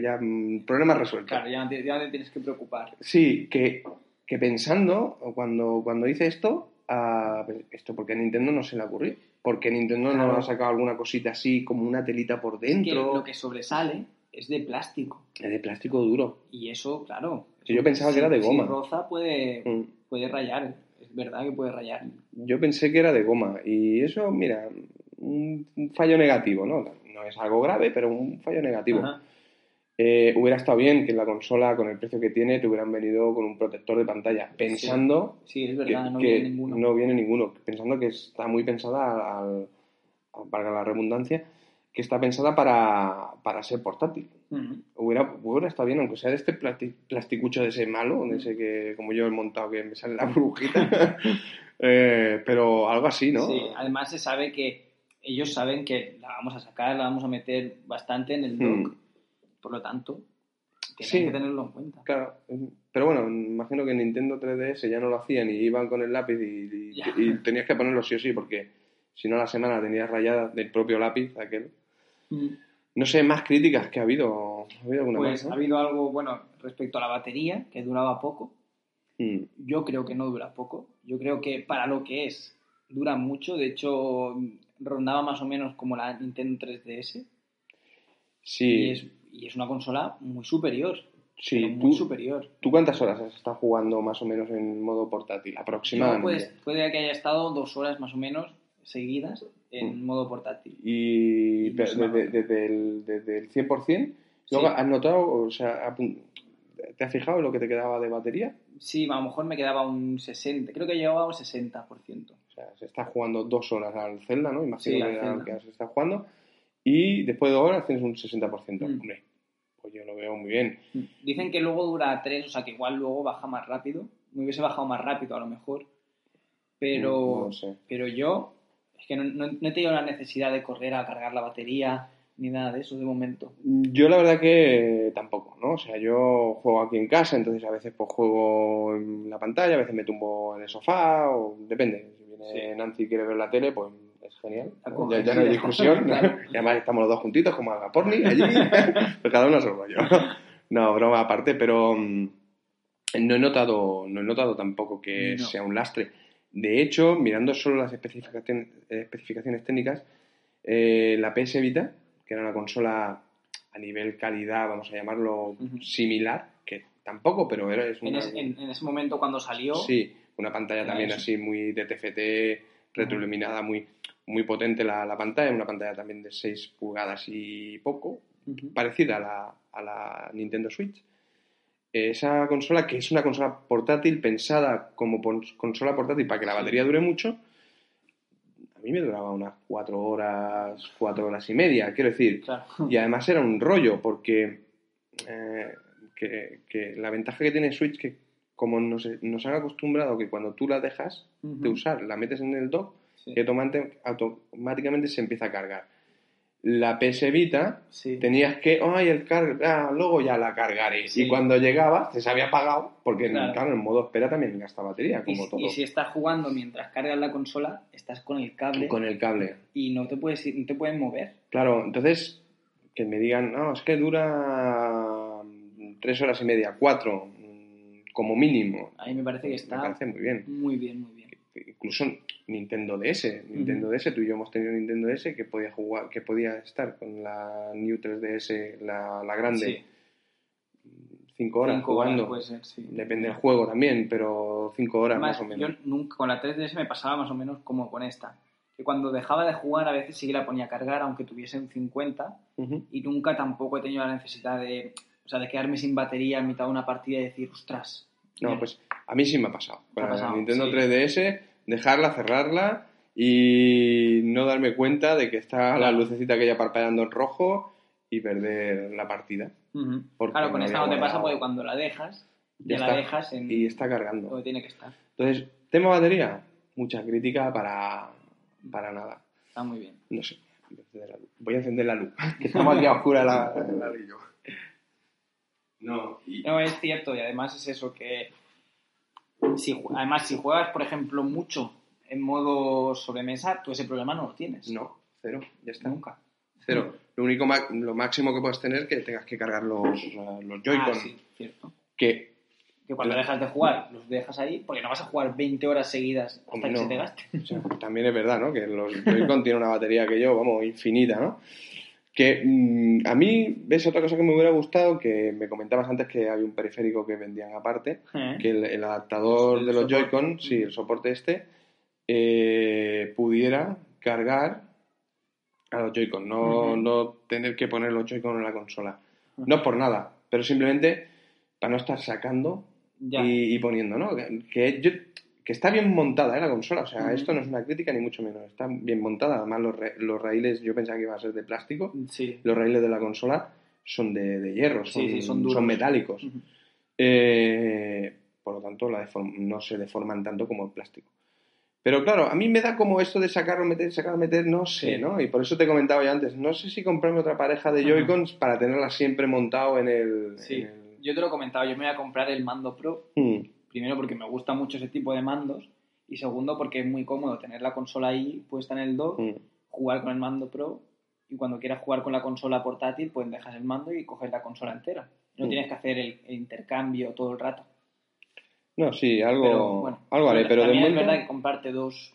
ya mm, problema resuelto. Claro, ya no, te, ya no te tienes que preocupar. Sí, que, que pensando, cuando, cuando hice esto, esto porque a Nintendo no se le ocurrió. Porque Nintendo no Claro. ha sacado alguna cosita así, como una telita por Es que dentro. lo que sobresale es de plástico. Es de plástico duro. Y eso, claro. Yo pensaba que era de goma. Si roza puede, Mm. puede rayar. Es verdad que puede rayar. Yo pensé que era de goma. Y eso, mira, un, un fallo negativo, ¿no? No es algo grave, pero un fallo negativo. Eh, hubiera estado bien que la consola, con el precio que tiene, te hubieran venido con un protector de pantalla. Pensando Sí, es que, verdad, no que viene ninguno. no viene ninguno. Pensando que está muy pensada, al, al- valga la redundancia, que está pensada para, para ser portátil. Ujú. Hubiera, hubiera estado bien, aunque sea de este plasti- plasticucho de ese malo, Mm. de ese que, como yo he montado, que me sale la burbujita. Eh, pero algo así, ¿no? Sí, además se sabe que ellos saben que la vamos a sacar, la vamos a meter bastante en el Hmm. dock. Por lo tanto, tienen Sí. que tenerlo en cuenta. Claro, pero bueno, imagino que en Nintendo 3DS ya no lo hacían y iban con el lápiz y, y- y tenías que ponerlo sí o sí, porque si no la semana tenías rayada del propio lápiz aquel. Mm. No sé, más críticas que ha habido. ¿Ha habido alguna Pues más? ha habido algo, bueno, respecto a la batería, que duraba poco. Mm, Yo creo que no dura poco. Yo creo que para lo que es, dura mucho. De hecho, rondaba más o menos como la Nintendo 3DS. Sí, Y, es, y es una consola muy superior. sí. pero muy ¿Tú, superior. ¿Tú cuántas horas has estado jugando más o menos en modo portátil? Yo, Aproximadamente. pues, puede que haya estado dos horas más o menos seguidas en Mm. modo portátil. Y se desde, desde el, desde el 100%, luego Sí. has notado, o sea, ¿te has fijado en lo que te quedaba de batería? Sí, a lo mejor me quedaba un 60, creo que llegaba a un 60%. O sea, se está jugando dos horas al Zelda, ¿no? Imagino Sí, que Zelda. has estado jugando. Y después de dos horas tienes un 60%. Mm. Hombre, pues yo lo veo muy bien. Dicen que luego dura 3, o sea que igual luego baja más rápido. Me hubiese bajado más rápido a lo mejor. Pero, Mm, No lo sé. pero yo es que no, no- no he tenido la necesidad de correr a cargar la batería ni nada de eso de momento. Yo la verdad que tampoco, ¿no? O sea, yo juego aquí en casa, entonces a veces pues juego en la pantalla, a veces me tumbo en el sofá, o depende. Si viene Sí. Nancy y quiere ver la tele, pues es genial. La Ya, no hay discusión. Claro. Y además estamos los dos juntitos, como Alga Porni, allí. pues cada uno a su rollo. No, broma aparte, pero mm, no he notado, no he notado tampoco que No. sea un lastre. De hecho, mirando solo las especificaciones, especificaciones técnicas, eh, la PS Vita, que era una consola a nivel calidad, vamos a llamarlo similar, que tampoco, pero era, es En, ese- en- en ese momento cuando salió, sí, una pantalla también eso. así muy de TFT, retroiluminada, muy, muy potente la, la pantalla, una pantalla también de 6 pulgadas y poco, parecida a la, a la Nintendo Switch. Esa consola, que es una consola portátil pensada como consola portátil para que la batería dure mucho, a mí me duraba unas 4 horas, 4 horas y media, quiero decir. claro. Y además era un rollo, porque eh, que, que la ventaja que tiene Switch que como nos, nos han acostumbrado que cuando tú la dejas de usar, la metes en el dock, Sí. automáticamente se empieza a cargar. La PS Vita Sí. tenías que, ay, el carg ah, luego ya la cargaré. Sí. Y cuando llegaba, se había apagado, porque Claro. claro, en modo espera también gasta batería, Y, como si- todo. y si estás jugando mientras cargas la consola, estás con el cable Con el cable. y no te puedes no te pueden mover. Claro, entonces, que me digan, no, es que dura tres horas y media, cuatro, mm, como mínimo. A mí me parece que Me está parece muy bien. muy bien, muy bien. Incluso Nintendo DS. Nintendo DS, tú y yo hemos tenido Nintendo DS que podía jugar, que podía estar con la New 3DS, la, la grande. Sí. Cinco horas Cinco jugando. horas puede ser, sí. Depende del juego también, pero cinco horas Además, más o menos. yo nunca, con la 3DS me pasaba más o menos como con esta. Que cuando dejaba de jugar a veces sí que la ponía a cargar, aunque tuviese un 50, Ujú. y nunca tampoco he tenido la necesidad de, o sea, de quedarme sin batería en mitad de una partida y decir, ostras. No, pues a mí sí me ha pasado. Ha Con la pasado, Nintendo sí. 3DS, dejarla, cerrarla y no darme cuenta de que está la lucecita aquella parpadeando en rojo y perder la partida. Claro, con no esta no te pasa porque cuando la dejas, Ya ya, la está. dejas en Y está cargando. donde tiene que estar. Entonces, tema batería, mucha crítica para, para nada. Está muy bien. No sé. Voy a encender la luz. La. Que estamos aquí a oscura la, la yo. No, y... No, es cierto, y además es eso que. Si, además, si juegas, por ejemplo, mucho en modo sobremesa, tú ese problema no lo tienes. No, cero, ya está. Nunca. Cero. Lo único lo máximo que puedes tener es que tengas que cargar los, los Joy-Con. Ah, sí, cierto. Que Que cuando dejas de jugar, los dejas ahí, porque no vas a jugar 20 horas seguidas hasta Hombre, que no. se te gaste. o sea, también es verdad, ¿no? Que los Joy-Con tienen una batería que yo, vamos, infinita, ¿no? Que mm, a mí, ves otra cosa que me hubiera gustado, que me comentabas antes que había un periférico que vendían aparte, ¿Eh? que el, el adaptador El de los. Joy-Con, sí, el soporte este, eh, pudiera cargar a los Joy-Con, no, no tener que poner los Joy-Con en la consola. No es por nada, pero simplemente para no estar sacando y poniendo, ¿no? Que, yo- que está bien montada ¿eh? la consola, o sea, esto no es una crítica ni mucho menos, está bien montada. Además, los, los raíles, yo pensaba que iba a ser de plástico, Sí. los raíles de la consola son de, de hierro, son, Sí, sí, son metálicos. Eh, por lo tanto, la no se deforman tanto como el plástico. Pero claro, a mí me da como esto de sacarlo, meter, sacarlo, meter, no sé. ¿no? Y por eso te comentaba yo antes, no sé si comprarme otra pareja de. Joy-Cons para tenerla siempre montado en el... Sí. en el- Yo te lo he comentado, yo me voy a comprar el mando Pro, Hmm. Primero porque me gusta mucho ese tipo de mandos, y segundo porque es muy cómodo tener la consola ahí puesta en el dock, Mm. jugar con el mando Pro, y cuando quieras jugar con la consola portátil, pues dejas el mando y coges la consola entera. No Mm. tienes que hacer el, el intercambio todo el rato. No, sí, algo, Pero bueno, algo haré, pero de también momento es verdad que comprarte dos,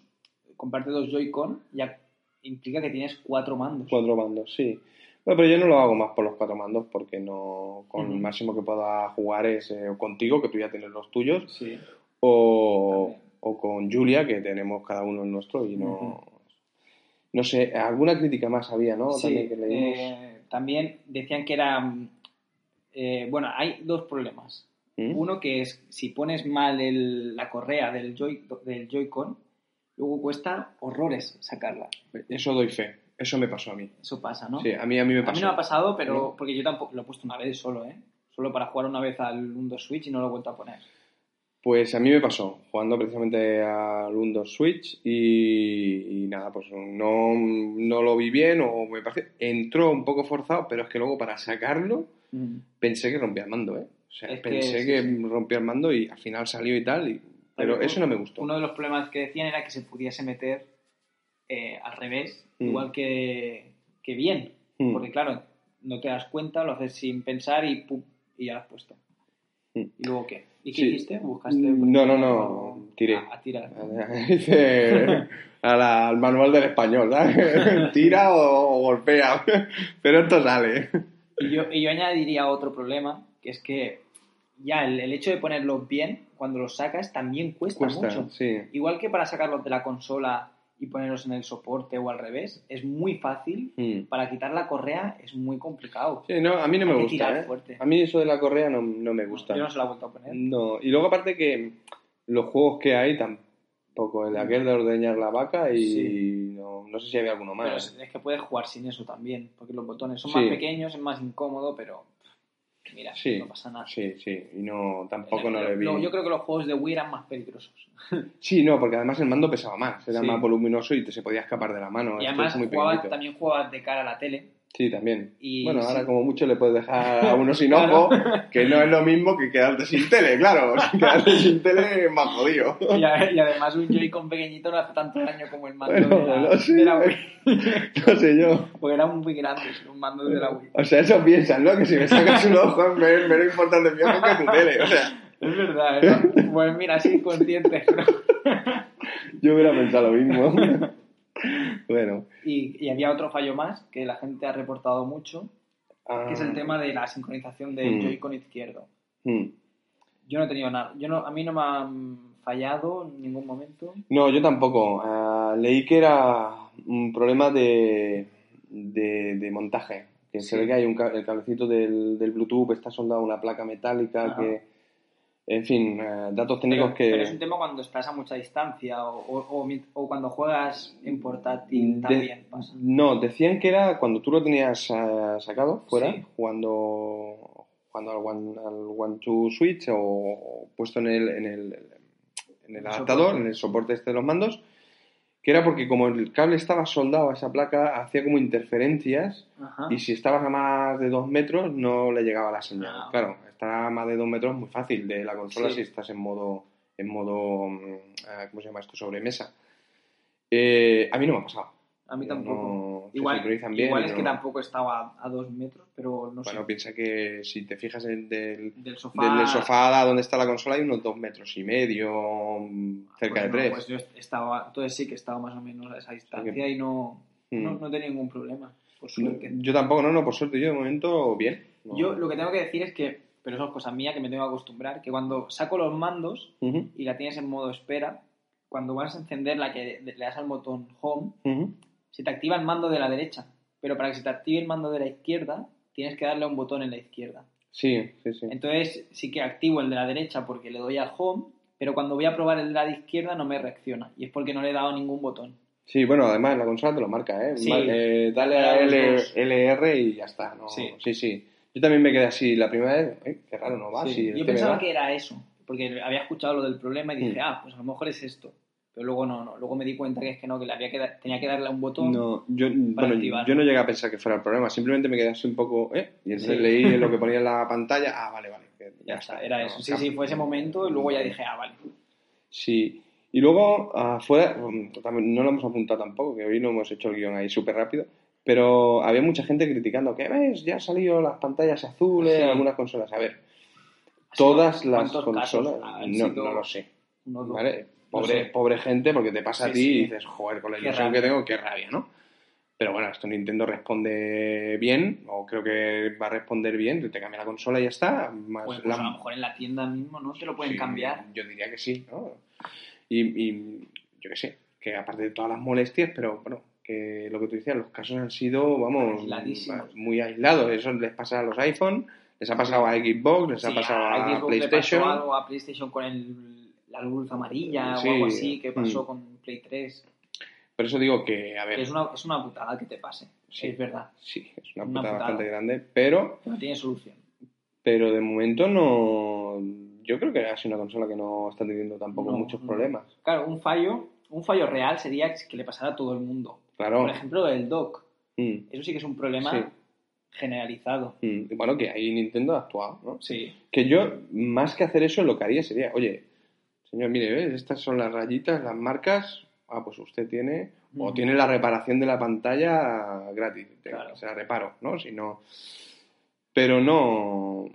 comprarte dos Joy-Con ya implica que tienes cuatro mandos. cuatro mandos, sí. Bueno, pero yo no lo hago más por los cuatro mandos porque no con el máximo que pueda jugar es eh, o contigo, que tú ya tienes los tuyos, Sí. o, o con Julia, que tenemos cada uno el nuestro y no... No sé, alguna crítica más había, ¿no? Sí, También que leímos. eh, también decían que era... eh, bueno, hay dos problemas. ¿Mm? Uno que es, si pones mal el- la correa del Joy, del Joy-Con, luego cuesta horrores sacarla. Eso doy fe, eso me pasó a mí. Eso pasa, ¿no? Sí, a mí, a mí me A pasó. mí no me ha pasado, pero ¿No? porque yo tampoco lo he puesto una vez solo, ¿eh? Solo para jugar una vez al 1 Switch y no lo he vuelto a poner. Pues a mí me pasó, jugando precisamente al Windows Switch y, y nada, pues no, no lo vi bien o me parece... Entró un poco forzado, pero es que luego para sacarlo pensé que rompía el mando, ¿eh? O sea, Es que pensé sí, que, sí. rompía el mando y al final salió y tal, y- pero Pero eso no me gustó. Uno de los problemas que decían era que se pudiese meter eh, al revés, Mm. igual que, que bien. Mm. Porque claro, no te das cuenta, lo haces sin pensar y pum, y ya lo has puesto. Mm. ¿Y luego qué? ¿Y qué Sí. hiciste? ¿Buscaste? No, no, no, tiré. A, a tirar. La- al manual del español, ¿sabes? Tira o, o golpea, pero esto sale. Y yo, y yo añadiría otro problema, que es que ya el, el hecho de ponerlos bien, cuando los sacas, también cuesta, Cuesta, mucho. sí. Igual que para sacarlos de la consola y ponerlos en el soporte o al revés, es muy fácil. Mm. Para quitar la correa es muy complicado. Sí, no, a mí no me Hay gusta, ¿eh? fuerte. A mí eso de la correa no, no me gusta. Yo no se la he vuelto a poner. No, y luego aparte que los juegos que hay tampoco, el de aquel de ordeñar la vaca y Sí. no, no sé si había alguno Pero más. es, es que puedes jugar sin eso también, porque los botones son Sí. más pequeños, es más incómodo, pero mira, Sí, no pasa nada. sí, sí, y no, tampoco no Lo- le vi. lo- yo creo que los juegos de Wii eran más peligrosos. Sí, no, porque además el mando pesaba más, era Sí. más voluminoso y te se podía escapar de la mano. y además muy jugabas- también jugabas de cara a la tele. Sí, también. Y bueno, sí. ahora como mucho le puedes dejar a uno sin Claro. ojo, que no es lo mismo que quedarte sin tele, claro. quedarte sin tele es más jodido. Y, a- y además un Joy-Con pequeñito no hace tanto daño como el mando Bueno, de, la, no sé. de la Wii. No sé yo. Porque eran muy grandes los mandos de la Wii. O sea, eso piensan, ¿no? Que si me sacas un ojo es menos, menos importante mi ojo que tu tele. O sea, Es verdad, ¿eh? Pues mira, así inconsciente. ¿no? Yo hubiera pensado lo mismo. Bueno. Y, y había otro fallo más que la gente ha reportado mucho, que es el ah, tema de la sincronización del Mm. Joy-Con izquierdo. hmm. Yo no he tenido nada. Yo no, a mí no me han fallado en ningún momento. No, yo tampoco. Ah, leí que era un problema de, de, de montaje. Que se ve que hay un el cablecito del, del Bluetooth está soldado a una placa metálica que, en fin, eh, datos Pero, técnicos que... pero es un tema cuando estás a mucha distancia o, o- o cuando juegas en portátil De- también pasa. No, decían que era cuando tú lo tenías ah, sacado fuera, Sí. jugando, jugando al One, al One Two Switch o, o puesto en el, en el, en el El adaptador, soporte. en el soporte este de los mandos, que era porque como el cable estaba soldado a esa placa, hacía como interferencias Ajá. y si estabas a más de dos metros no le llegaba la señal. Ah. Claro, estar a más de dos metros es muy fácil de la consola Sí. si estás en modo, en modo, mm, ah, ¿cómo se llama esto? Sobremesa. Eh, a mí no me ha pasado. A mí tampoco. igual igual es que tampoco estaba a, dos metros, pero no Bueno, sé. piensa que si te fijas en del, Del sofá. del sofá a donde está la consola hay unos dos metros y medio, mm, cerca pues de no, tres. Pues yo estaba, entonces sí que estaba más o menos a esa distancia que- y no, Mm. no, no tenía ningún problema. Por No, suerte. yo tampoco, no, no, por suerte, yo de momento bien. Yo lo que tengo que decir es que, pero eso es cosa mía que me tengo que acostumbrar, que cuando saco los mandos y la tienes en modo espera, cuando vas a encender la que le das al botón home. Se te activa el mando de la derecha, pero para que se te active el mando de la izquierda, tienes que darle a un botón en la izquierda. Sí, sí, sí. Entonces sí que activo el de la derecha porque le doy al home, pero cuando voy a probar el de la izquierda no me reacciona, y es porque no le he dado ningún botón. Sí, bueno, además la consola te lo marca, ¿eh? Sí. Eh, dale a L-. LR y ya está, ¿no? Sí. sí, sí. Yo también me quedé así la primera vez, "Ay, qué raro, no va, Sí, Yo este pensaba da". que era eso, porque había escuchado lo del problema y dije, Mm. ah, pues a lo mejor es esto. Pero luego no, no. Luego me di cuenta que es que no, que le había que dar- tenía que darle a un botón. No, yo, bueno, activarlo. yo no llegué a pensar que fuera el problema, simplemente me quedé así un poco, ¿eh? Y entonces Sí. leí lo que ponía en la pantalla, ah, vale, vale. que Ya está, era no, eso. Sí, sí, fue ese momento y luego ya dije, ah, vale. Sí. Y luego, afuera, mm, también no lo hemos apuntado tampoco, que hoy no hemos hecho el guion ahí súper rápido, pero había mucha gente criticando que, ¿ves? Ya han salido las pantallas azules Sí. en algunas consolas. A ver, todas las ¿Cuántos casos consolas, no, no lo sé. ¿Vale? Pobre, pobre gente, porque te pasa a ti sí. y dices, joder, con la ilusión que tengo, qué rabia, ¿no? Pero bueno, esto Nintendo responde bien, o creo que va a responder bien, te cambia la consola y ya está. Más Pues, la- pues a lo mejor en la tienda mismo no te lo pueden cambiar. Yo diría que sí, ¿no? Y, y yo qué sé, que aparte de todas las molestias, pero bueno, que lo que tú decías, los casos han sido, vamos, muy aislados. Eso les pasa a los iPhone, les ha pasado a Xbox, les ha pasado a, le PlayStation. pasó algo a PlayStation con el, la luz amarilla Sí, o algo así que pasó mm. con Play 3. Por eso digo que, a ver, Que es una, es una putada que te pase. Sí. Es verdad. sí, es una, una putada putada. bastante grande, pero, no tiene solución. pero de momento no. Yo creo que ha sido una consola que no está teniendo tampoco No, muchos no. problemas. Claro, un fallo, un fallo real sería que le pasara a todo el mundo. Claro. Por ejemplo, el dock. Mm, Eso sí que es un problema Sí. generalizado. mm. Bueno, que ahí Nintendo ha actuado, ¿no? Sí. Que yo, más que hacer eso, lo que haría sería, oye, señor, mire, ¿ves? Estas son las rayitas, las marcas. Ah, pues usted tiene, o tiene la reparación de la pantalla gratis. Claro. Se la reparo, ¿no? Si no. Pero no.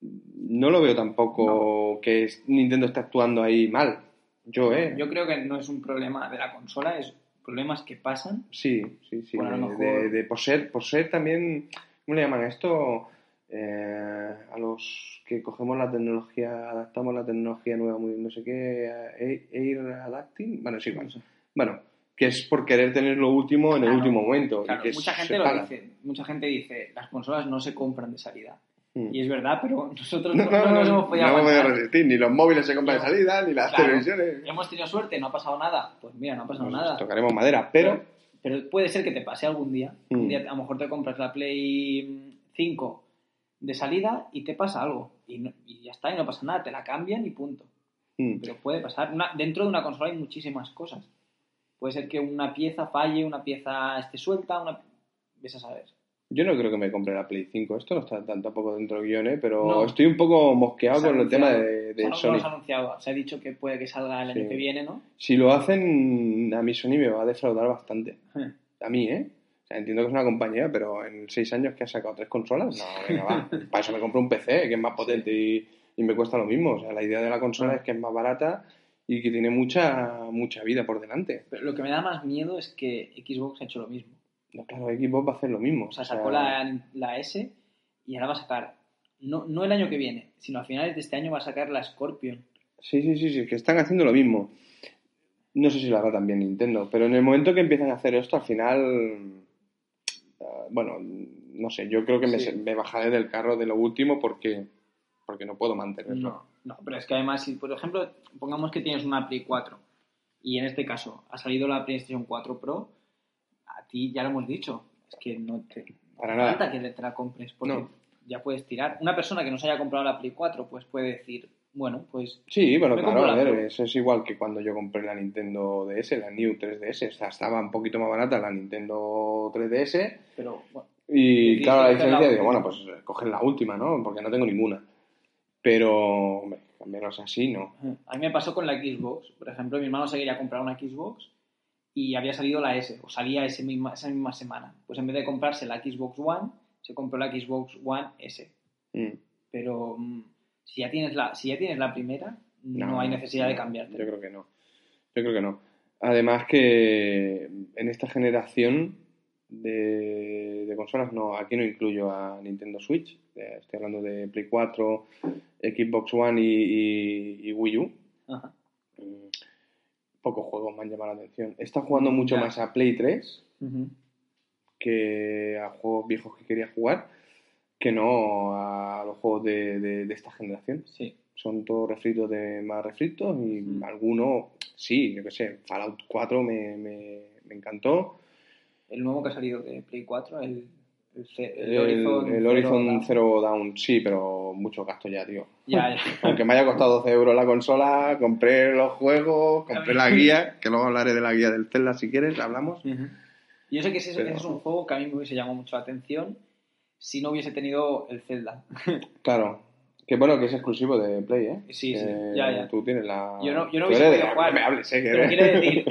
No lo veo tampoco que Nintendo está actuando ahí mal. Yo, ¿eh? Yo creo que no es un problema de la consola, es problemas que pasan. Sí, sí, sí. Bueno, de, mejor- de- de- por, ser, por ser también, ¿cómo le llaman a esto? Eh, a los que cogemos la tecnología, adaptamos la tecnología nueva, muy, no sé qué, eh, Air Adapting, bueno, sí, bueno, bueno, que es por querer tener lo último en el último momento. y Claro, que mucha gente lo paga. dice. Mucha gente dice, las consolas no se compran de salida. Mm. Y es verdad, pero nosotros No, no, no, no nos no, hemos podido resistir, ni los móviles se compran de salida, ni las Claro. televisiones. Hemos tenido suerte, no ha pasado nada. Pues mira, no ha pasado nada. Tocaremos madera, pero Pero puede ser que te pase algún día. Mm. Un día a lo mejor te compras la Play 5 de salida y te pasa algo. Y, no- y ya está, y no pasa nada. Te la cambian y punto. mm, Pero puede pasar. Una- dentro de una consola hay muchísimas cosas. Puede ser que una pieza falle, una pieza esté suelta, una... Ves a saber. Yo no creo que me compre la Play 5. Esto no está tan, tampoco dentro del guion, ¿eh? pero No. estoy un poco mosqueado con el tema de, de Se ha- Sony. no se ha anunciado. Se ha dicho que puede que salga el año que viene, ¿no? Si lo hacen, a mi Sony me va a defraudar bastante. Eh. A mí, ¿eh? O sea, entiendo que es una compañía, pero en seis años que ha sacado tres consolas, no, venga, va. Para eso me compro un PC, que es más potente y, y me cuesta lo mismo. O sea, la idea de la consola Ah. es que es más barata y que tiene mucha, mucha vida por delante. Pero lo que me da más miedo es que Xbox ha hecho lo mismo. No, claro, Xbox va a hacer lo mismo. O sea, sacó la, la S y ahora va a sacar, no, no el año que viene, sino a finales de este año va a sacar la Scorpion. Sí, sí, sí, sí, que están haciendo lo mismo. No sé si lo hará también Nintendo, pero en el momento que empiezan a hacer esto, al final, bueno, no sé, yo creo que me, Sí. me bajaré del carro de lo último porque, porque no puedo mantenerlo. No, no, pero es que además, si por ejemplo, pongamos que tienes una Play 4 y en este caso ha salido la PlayStation 4 Pro, a ti ya lo hemos dicho, es que no te Para no nada. falta que te la compres porque No. ya puedes tirar. Una persona que no se haya comprado la Play 4 pues puede decir, bueno, pues Sí, bueno, Me claro, a ver, eso es igual que cuando yo compré la Nintendo DS, la New 3DS, o sea, estaba un poquito más barata la Nintendo 3DS pero bueno, y claro, la diferencia digo, bueno, pues coger la última, ¿no? Porque no tengo ninguna. Pero, hombre, cambiarlos así, ¿no? a mí me pasó con la Xbox, por ejemplo, mi hermano se quería comprar una Xbox y había salido la S, o salía ese misma, esa misma semana. Pues en vez de comprarse la Xbox One, se compró la Xbox One S. Mm. pero mm, si ya tienes la si ya tienes la primera no, hay necesidad de cambiarte Yo creo que no. Yo creo que no. Además que en esta generación de, de consolas, no, aquí no incluyo a Nintendo Switch. eh, Estoy hablando de Play 4, Xbox One y, y- y Wii U. Ajá. Mm, Pocos juegos me han llamado la atención. Estado jugando mucho Ya. más a Play 3 Ujú. que a juegos viejos que quería jugar que no a los juegos de, de- de esta generación. sí Son todos refritos de más refritos y Mm. algunos, sí, yo qué sé, Fallout 4 me, me, me encantó. el nuevo que ha salido de Play 4 el el, el El, Horizon, el Horizon Dawn. Zero Dawn, sí, pero mucho gasto ya, tío. ya, ya. Aunque me haya costado 12 euros la consola, compré los juegos, compré la guía, que luego hablaré de la guía del Zelda si quieres, hablamos. Ujú. yo sé que ese, Pero- ese es un juego que a mí me hubiese llamado mucho la atención si no hubiese tenido el Zelda Claro. Que bueno, que es exclusivo de Play, ¿eh? Sí, sí, Que ya, ya. Tú tienes la... Yo no- yo no hubiese de- podido jugar. No me hables, ¿eh? pero quiero decir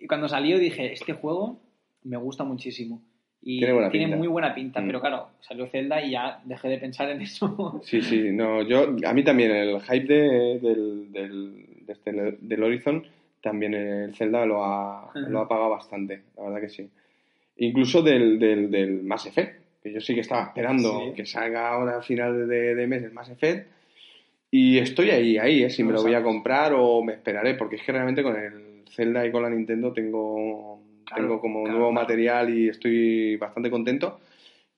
que cuando salió dije este juego me gusta muchísimo y Tiene buena pinta. muy buena pinta Mm. pero claro salió Zelda y ya dejé de pensar en eso Sí, sí, no, yo, a mí también el hype de, del, del, de este- del Horizon, también el Zelda lo ha, Ajá. lo ha pagado bastante, la verdad que sí. Incluso del, del, del Mass Effect, que yo sí que estaba esperando Sí. que salga ahora a final de, de mes el Mass Effect, y estoy ahí, ahí, ¿eh? si No me lo lo voy a sabes. comprar o me esperaré, porque es que realmente con el Zelda y con la Nintendo tengo, Claro, tengo como claro, nuevo claro. material y estoy bastante contento.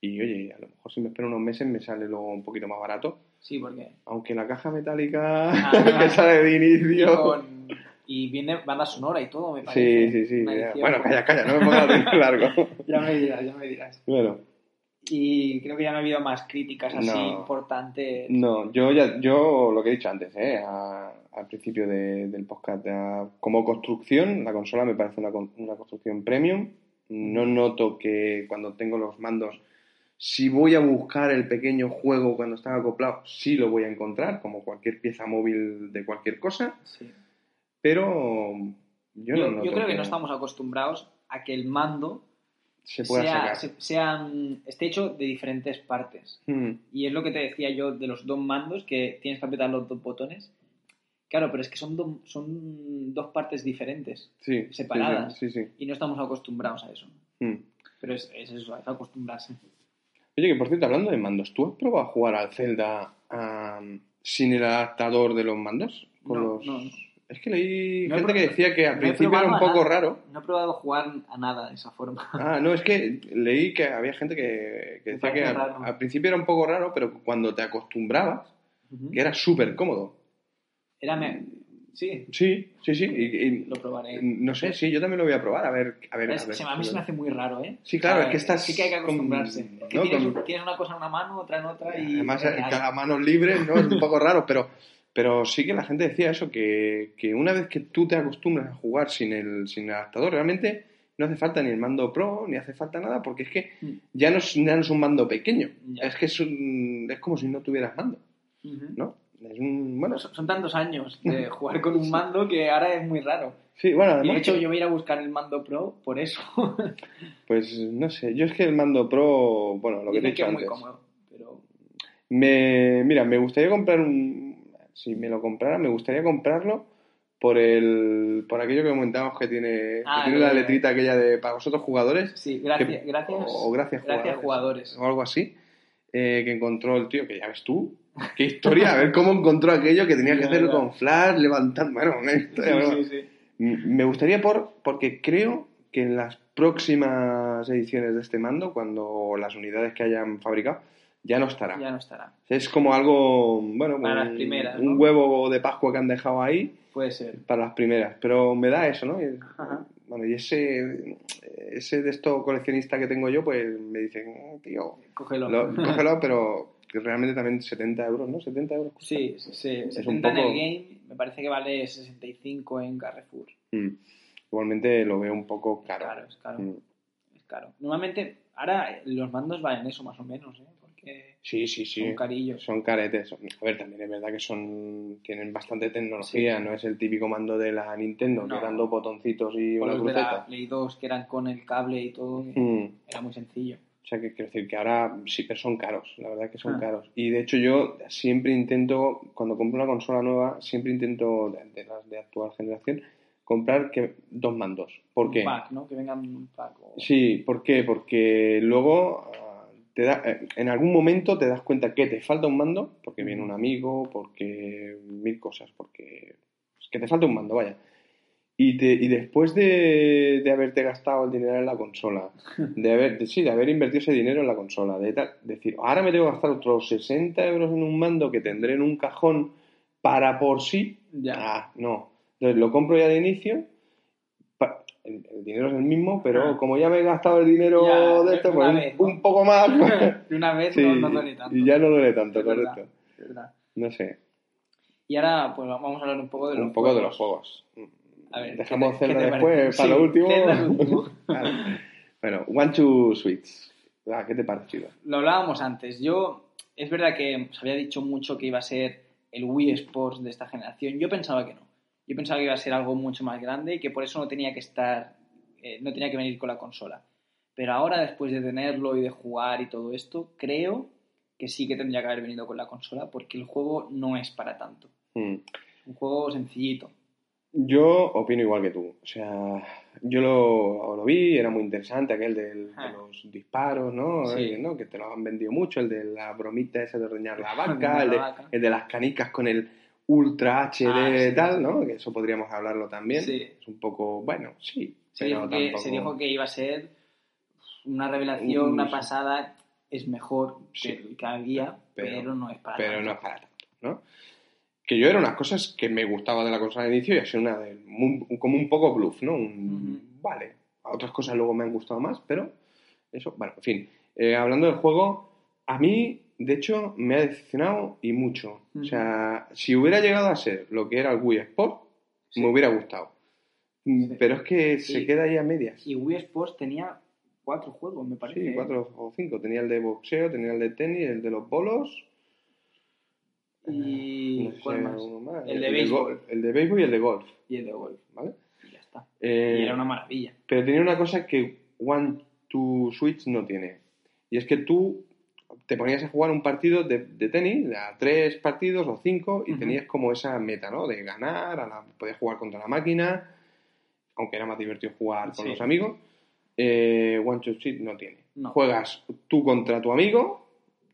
Y oye, a lo mejor si me espero unos meses me sale luego un poquito más barato. sí porque Aunque la caja metálica Ah, que sale de inicio. con- y viene banda sonora y todo me Sí, parece sí, sí. Edición- Bueno, calla, calla, no me pongas largo. ya me dirás ya me dirás Bueno, y creo que ya no ha habido más críticas así No. importantes no, yo ya, yo lo que he dicho antes, ¿eh? A- al principio de- del podcast, a- como construcción, la consola me parece una, una construcción premium. No noto que cuando tengo los mandos, si voy a buscar el pequeño juego cuando están acoplados, sí lo voy a encontrar, como cualquier pieza móvil de cualquier cosa, Sí. pero yo, yo, no noto yo creo que no estamos acostumbrados a que el mando se pueda sea, sacar. se- sea, esté hecho de diferentes partes Mm. Y es lo que te decía yo de los dos mandos, que tienes que apretar los dos botones. Claro, pero es que son, do- son dos partes diferentes Sí, separadas. Sí, sí. y no estamos acostumbrados a eso. Mm. Pero es, es eso, es acostumbrarse. Oye, que por cierto, hablando de mandos, ¿tú has probado a jugar al Zelda am, sin el adaptador de los mandos? Con No, los... no, no. Es que leí No gente que decía que al no principio era un poco nada. raro. No he probado jugar a nada de esa forma. Ah, no, es que leí que había gente que, decía que al, principio era un poco raro, pero cuando te acostumbrabas, que era súper cómodo. Era me... Sí, Sí, sí, sí. y- y- lo probaré. no sé, sí, yo también lo voy a probar. A ver, a ver. Es- a ver. se- a mí se me hace muy raro, ¿eh? Sí, claro, O sea, es que estás Sí que hay que con- acostumbrarse. Es que ¿no? tienes, con- tienes una cosa en una mano, otra en otra y... Además, y- cada mano libre, ¿no? Es un poco raro, pero, pero sí que la gente decía eso, que, que una vez que tú te acostumbras a jugar sin el, sin el adaptador, realmente no hace falta ni el mando pro, ni hace falta nada, porque es que Mm. ya no es, ya no es un mando pequeño, Ya. es que es, un- es como si no tuvieras mando. ¿no? Es un, bueno, Son, son tantos años de jugar con un mando que ahora es muy raro. sí, bueno, Y de hecho yo voy a ir a buscar el mando pro por eso. pues no sé, yo es que el mando pro, bueno, lo que te he Dicen que dicho es muy antes, cómodo, pero Me, mira, me gustaría comprar un. Si me lo comprara, me gustaría comprarlo por el por aquello que comentábamos que tiene, Ah, que tiene la letrita aquella de para vosotros jugadores. Sí, gracias, que- gracias, o gracias jugadores. jugadores. O algo así. eh, que encontró el tío, que ya ves tú. Qué historia, a ver cómo encontró aquello que tenía que hacerlo con flash, levantando. Bueno, una historia. Sí, sí, Me gustaría por, porque creo que en las próximas ediciones de este mando, cuando las unidades que hayan fabricado, ya no estará. Ya no estará. Es como algo, bueno, Para un, las primeras, un huevo de Pascua que han dejado ahí Puede ser. para las primeras. Pero me da eso, ¿no? Ajá. bueno, y ese, ese de estos coleccionistas que tengo yo, pues me dicen, "Oh, tío, Cógelo. lo- cógelo, pero realmente también 70 euros, ¿no? 70 euros. cuesta. Sí, sí, sí. un 70 en poco- el game, me parece que vale 65 en Carrefour. Mm. Igualmente lo veo un poco caro. Caro, es caro. Mm. Es caro. Normalmente, ahora los mandos valen eso más o menos, ¿eh? Porque Sí, sí, sí. son carillos. Son caretes. A ver, también es verdad que son tienen bastante tecnología. No es el típico mando de la Nintendo, No. que eran dos botoncitos y una los de la. Play 2 que eran con el cable y todo, Mm. era muy sencillo. O sea, que quiero decir que ahora sí, pero son caros. La verdad que son Ah. caros. Y de hecho yo siempre intento, cuando compro una consola nueva, siempre intento, de, de las de actual generación, comprar que dos mandos. ¿Por qué? Un pack, ¿no? Que vengan un pack. o- Sí, ¿por qué? Porque luego te da, eh, en algún momento te das cuenta que te falta un mando, porque viene un amigo, porque mil cosas, porque es que te falta un mando, vaya. Y, te, y después de, de haberte gastado el dinero en la consola, de haber, de- sí, de haber invertido ese dinero en la consola, de tal- decir, ahora me tengo que gastar otros 60 euros en un mando que tendré en un cajón para por sí, Ya. Ah, no. Entonces lo compro ya de inicio. El, el dinero es el mismo, pero Ah. como ya me he gastado el dinero Ya, de esto, de pues un, vez, ¿no? un poco más. De una vez Sí, no, no duele tanto. Y ya no duele tanto, Es verdad, correcto. es verdad. No sé. Y ahora, pues vamos a hablar un poco de los un poco de juegos. los juegos. A ver, Dejamos ¿qué te- Zelda qué te después parece? para Sí, lo último. Bueno, One Two Switch. Ah, ¿Qué te ha parecido? Lo hablábamos antes. Yo, es verdad que se había dicho mucho que iba a ser el Wii Sports de esta generación. Yo pensaba que no. Yo pensaba que iba a ser algo mucho más grande y que por eso no tenía que estar, eh, no tenía que venir con la consola. Pero ahora, después de tenerlo y de jugar y todo esto, creo que sí que tendría que haber venido con la consola porque el juego no es para tanto. Es un juego sencillito. Yo opino igual que tú. O sea, yo lo, lo vi, era muy interesante aquel del- de Ah. los disparos, ¿no? Sí. Eh, ¿no? Que te lo han vendido mucho, el de la bromita esa de ordeñar la vaca, el de, vaca. el de las canicas con el Ultra HD Ah, sí. tal, ¿no? Que eso podríamos hablarlo también. Sí. Es un poco, bueno, sí. Se dijo, que, tampoco- se dijo que iba a ser una revelación, una pasada. Es mejor Sí. que, había, Pero- pero, no es para pero tanto. no es para tanto, ¿no? Que yo era unas cosas que me gustaba de la consola de inicio y ha sido una de, como un poco bluff, ¿no? Un-. Vale, otras cosas luego me han gustado más, pero eso, bueno, en fin. Eh, hablando del juego, a mí, de hecho, me ha decepcionado y mucho. O sea, si hubiera llegado a ser lo que era el Wii Sport, Sí. me hubiera gustado. Mm, Sí. Pero es que se queda ahí a medias. Y Wii Sports tenía cuatro juegos, me parece. Sí, ¿eh? cuatro o cinco. Tenía el de boxeo, tenía el de tenis, el de los bolos. Y No sé, ¿cuál más? El de béisbol. El de béisbol y el de golf, Y el de golf. ¿vale? Y ya está. Eh, y era una maravilla. Pero tenía una cosa que One to Switch no tiene. Y es que tú te ponías a jugar un partido de, de tenis, a tres partidos o cinco, y tenías como esa meta, ¿no? De ganar, a la, podías jugar contra la máquina, aunque era más divertido jugar con Sí. los amigos. Eh, One Switch no tiene. No. Juegas tú contra tu amigo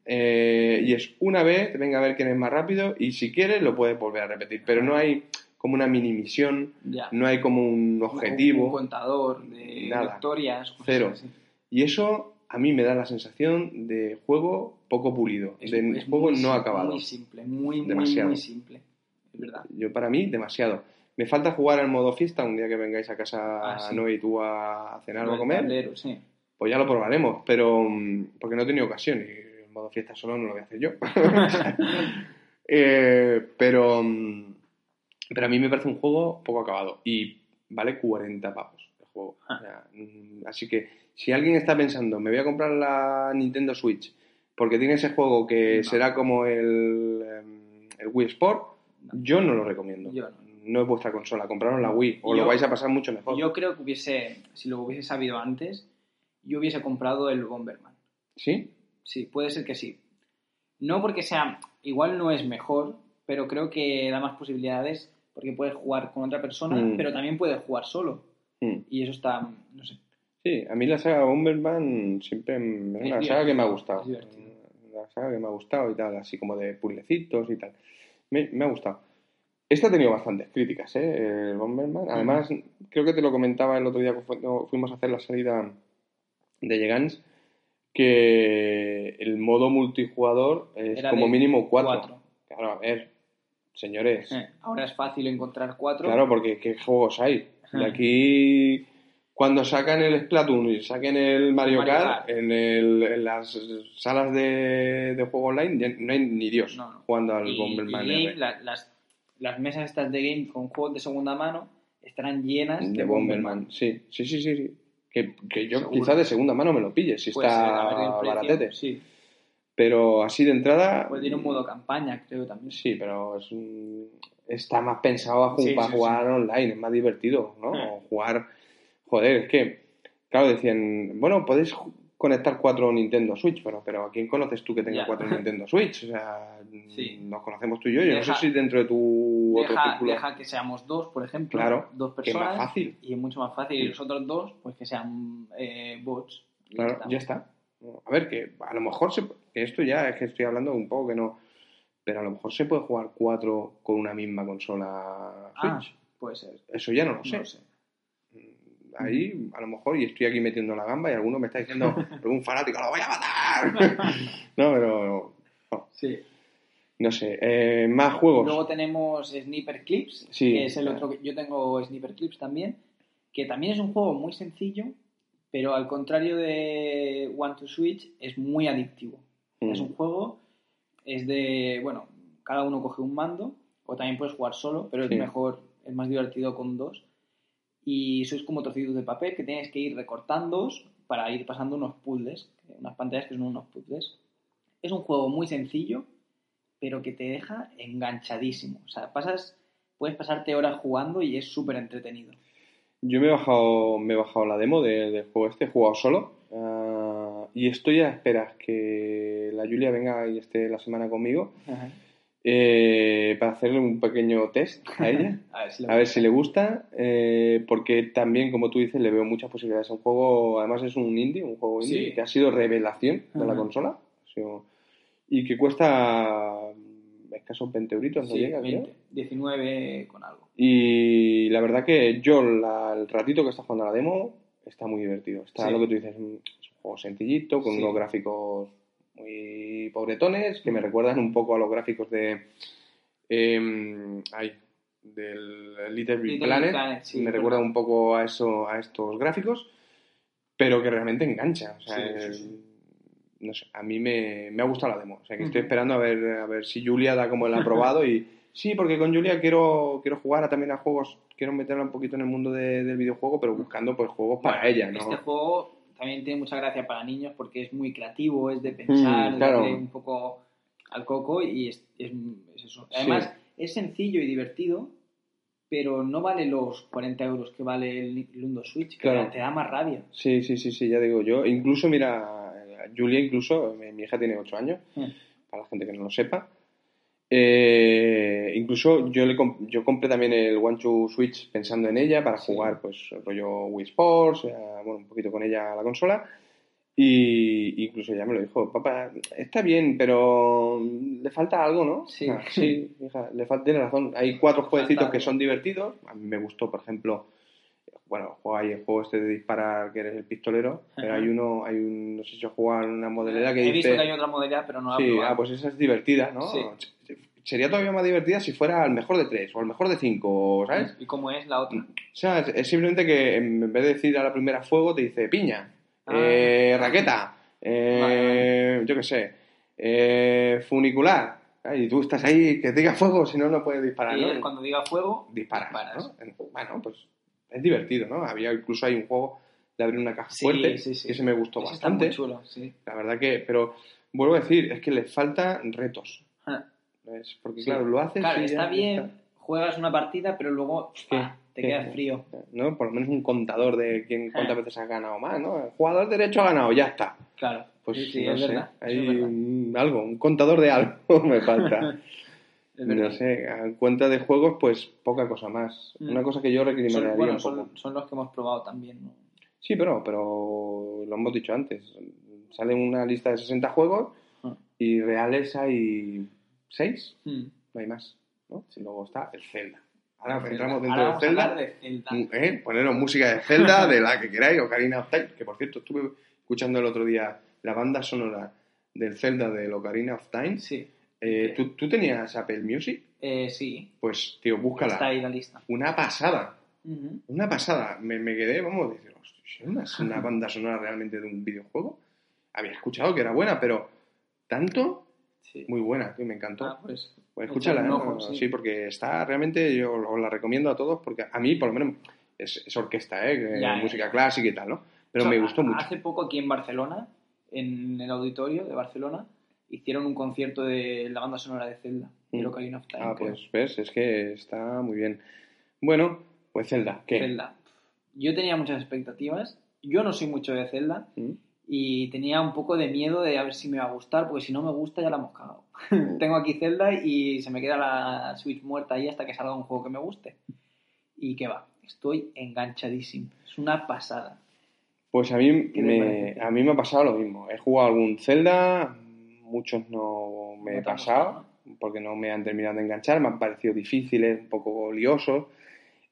eh, y es una vez, venga a ver quién es más rápido, y si quieres lo puedes volver a repetir. Pero no hay como una mini misión, Ya. no hay como un objetivo. Un contador de Nada. victorias. cosas Cero. así. Y eso a mí me da la sensación de juego poco pulido, Es, de es juego no acabado. Muy simple, muy, muy, Demasiado. muy simple. Es verdad. Yo para mí demasiado. Me falta jugar al modo fiesta un día que vengáis a casa Ah, sí. Noé y tú a cenar o a comer. tablero, sí. Pues ya lo probaremos, pero mm, porque no he tenido ocasión y el modo fiesta solo no lo voy a hacer yo. Eh, pero, mm, pero a mí me parece un juego poco acabado y vale 40 pavos el juego. Ah. O sea, mm, así que si alguien está pensando, me voy a comprar la Nintendo Switch porque tiene ese juego que No. será como el, em, el Wii Sport, No. yo no lo recomiendo. Yo no. No es vuestra consola, compraros la Wii o Yo- lo vais a pasar mucho mejor. Yo creo que hubiese, si lo hubiese sabido antes, yo hubiese comprado el Bomberman. ¿Sí? Sí, puede ser que sí. No porque sea, igual no es mejor, pero creo que da más posibilidades porque puedes jugar con otra persona, Mm. pero también puedes jugar solo. Mm. Y eso está, no sé. Sí, a mí la saga Bomberman siempre es una saga que me ha gustado. Una saga que me ha gustado y tal, así como de puzzlecitos y tal. Me, me ha gustado. Este ha tenido bastantes críticas, ¿eh? El Bomberman. Además, creo que te lo comentaba el otro día cuando fuimos a hacer la salida de Gigants, que el modo multijugador es Era como mínimo cuatro. cuatro. Claro, a ver, señores. Eh, Ahora es fácil encontrar cuatro. Claro, porque ¿qué juegos hay? De aquí, cuando sacan el Splatoon y saquen el Mario, Mario Kart, Kart. En, el- en las salas de, de juego online no hay ni Dios No, no. jugando al y, Bomberman y Game, R la- las, las mesas estas de game con juegos de segunda mano estarán llenas de Bomberman. Sí, sí, sí, sí. sí. Que, que yo Seguro. quizás de segunda mano me lo pille, si Puede ser, está precio, baratete. Sí, Pero así de entrada, puede ir un modo campaña, creo también. sí, pero es un- está más pensado a ju- Sí, para jugar online, es más divertido, ¿no? Ah. O Jugar, joder, es que, claro, decían, bueno, podéis conectar cuatro Nintendo Switch, pero, pero ¿a quién conoces tú que tenga Ya. cuatro Nintendo Switch? O sea, Sí. nos conocemos tú y yo, yo Deja- no sé si dentro de tu otro Deja, círculo, deja que seamos dos, por ejemplo, Claro, dos que es personas. más fácil. Y es mucho más fácil. Y los otros dos, pues que sean eh, bots. Claro, ya está. A ver, que a lo mejor se, que esto ya es que estoy hablando un poco que no, pero a lo mejor se puede jugar cuatro con una misma consola Ah, Switch. puede ser. Eso ya no lo No sé. lo sé. Ahí, a lo mejor, y estoy aquí metiendo la gamba y alguno me está diciendo, algún fanático, ¡lo voy a matar! no, pero no, Sí. no sé. Eh, más juegos. Luego tenemos Sniper Clips, Sí, que es el otro que yo tengo Sniper Clips también, que también es un juego muy sencillo, pero al contrario de One to Switch es muy adictivo. Mm. Es un juego, es de, bueno, cada uno coge un mando, o también puedes jugar solo, pero Sí. es mejor, es más divertido con dos. Y sois como trocitos de papel que tienes que ir recortando para ir pasando unos puzzles, unas pantallas que son unos puzzles. Es un juego muy sencillo, pero que te deja enganchadísimo. O sea, pasas, puedes pasarte horas jugando y es súper entretenido. Yo me he bajado, me he bajado la demo de- del juego este, he jugado solo. ah, y estoy a esperas que la Julia venga y esté la semana conmigo eh, para hacerle un pequeño test a ella. A ver si, A ver si le gusta, eh, porque también, como tú dices, le veo muchas posibilidades. Es un juego, además es un indie, un juego indie Sí. que ha sido revelación de la consola sido- y que cuesta mm, escasos 20 euritos, no Sí, llega, creo. 20, 19 con algo. Y la verdad que yo, la- el ratito que está jugando a la demo, está muy divertido. Está Sí. lo que tú dices, mm, es un juego sencillito, con unos gráficos muy pobretones, que me recuerdan un poco a los gráficos de. em, ay, del Little Big Little Planet. Planet, sí, me recuerda un poco a eso, a estos gráficos, pero que realmente engancha. O sea, Sí, sí, es- sí. no sé, a mí me, me ha gustado la demo. O sea, que estoy esperando a ver, a ver si Julia da como el aprobado y sí, porque con Julia quiero, quiero jugar a- también a juegos, quiero meterla un poquito en el mundo de- del videojuego, pero buscando pues juegos para Bueno, ella, ¿no? Este juego también tiene mucha gracia para niños porque es muy creativo, es de pensar, Mm, de claro. darle un poco al coco y es, es- es eso. Además, es sencillo y divertido, pero no vale los 40 euros que vale el Nintendo Switch, que Claro. te da más rabia. Sí, sí, sí, sí, ya digo yo. Incluso, mira, Julia incluso, mi, mi hija tiene 8 años, Mm. para la gente que no lo sepa. Eh, incluso yo le comp- yo compré también el One to Switch pensando en ella para Sí. jugar pues rollo Wii Sports, eh, bueno, un poquito con ella a la consola. Y incluso ella me lo dijo, papá, está bien, pero le falta algo, ¿no? Sí. Ah, sí, hija, le falta, tiene razón. Hay cuatro jueguecitos que son divertidos. A mí me gustó, por ejemplo, bueno, juega ahí el juego este de disparar, que eres el pistolero, pero hay uno, hay un, no sé si juega una modalidad que He dice... visto que hay otra modalidad, pero no la Sí, ah, pues esa es divertida, ¿no? Sí. Sería todavía más divertida si fuera al mejor de tres o al mejor de cinco, ¿sabes? ¿Y cómo es la otra? O sea, es, simplemente que en vez de decir a la primera fuego, te dice piña, Ah. eh, raqueta, eh, Vale, yo qué sé, eh, funicular. Ah, Y tú estás ahí, que diga fuego, si no, no puedes disparar, y ¿no? cuando diga fuego, disparas, disparas. ¿no? Bueno, pues es divertido, ¿no? Había incluso hay un juego de abrir una caja Sí, fuerte, sí, sí. que ese me gustó está bastante. muy chulo, sí. La verdad que, pero vuelvo a decir, es que les faltan retos. Ah. Porque, claro, lo haces. Claro, y está ya bien, está. juegas una partida, pero luego ah, te quedas frío. ¿No? Por lo menos un contador de quién, cuántas Ah. veces has ganado más, ¿no? El jugador derecho ha ganado, ya está. Claro, Pues sí, no es sé, verdad. Hay es verdad. un- algo, un contador de algo me falta. No sé, a cuenta de juegos, pues poca cosa más. Mm. Una cosa que yo recriminaría bueno, un poco. son, son los que hemos probado también, ¿no? Sí, pero, pero lo hemos dicho antes. Sale una lista de 60 juegos Ah. y reales hay 6, Mm. no hay más. ¿no? Y luego está el Zelda. Ahora entramos dentro Ahora a Zelda. de Zelda. Mm, ¿eh? Poneros música de Zelda, de la que queráis, Ocarina of Time, que por cierto estuve escuchando el otro día la banda sonora del Zelda del Ocarina of Time. Sí, Eh, ¿tú, tú tenías Apple Music? eh, sí. Pues, tío, búscala. Está ahí la lista. Una pasada, Ujú. una pasada. Me, me quedé, vamos decir, ¿es una, una banda sonora realmente de un videojuego? Había escuchado que era buena, pero tanto, Sí. muy buena, tío, me encantó. Ah, pues, Pues escúchala, un ¿eh? ojo, sí. sí. porque está realmente, yo os la recomiendo a todos, porque a mí, por lo menos, es, es orquesta, ¿eh? que- Ya, ya. música clásica y tal, ¿no? Pero O sea, me gustó a- mucho. Hace poco aquí en Barcelona, en el auditorio de Barcelona, hicieron un concierto de la banda sonora de Zelda, de Mm. Ocarina of Time. Ah, creo. pues ves, es que está muy bien. Bueno, pues Zelda, ¿qué? Zelda. Yo tenía muchas expectativas. Yo no soy mucho de Zelda ¿Mm? y tenía un poco de miedo de a ver si me va a gustar, porque si no me gusta ya la hemos cagado. Tengo aquí Zelda y se me queda la Switch muerta ahí hasta que salga un juego que me guste. Y que va, estoy enganchadísimo. Es una pasada. Pues a mí, ¿Qué te me, a mí me ha pasado lo mismo. He jugado algún Zelda, muchos no me he pasado, porque no me han terminado de enganchar, me han parecido difíciles, un poco liosos.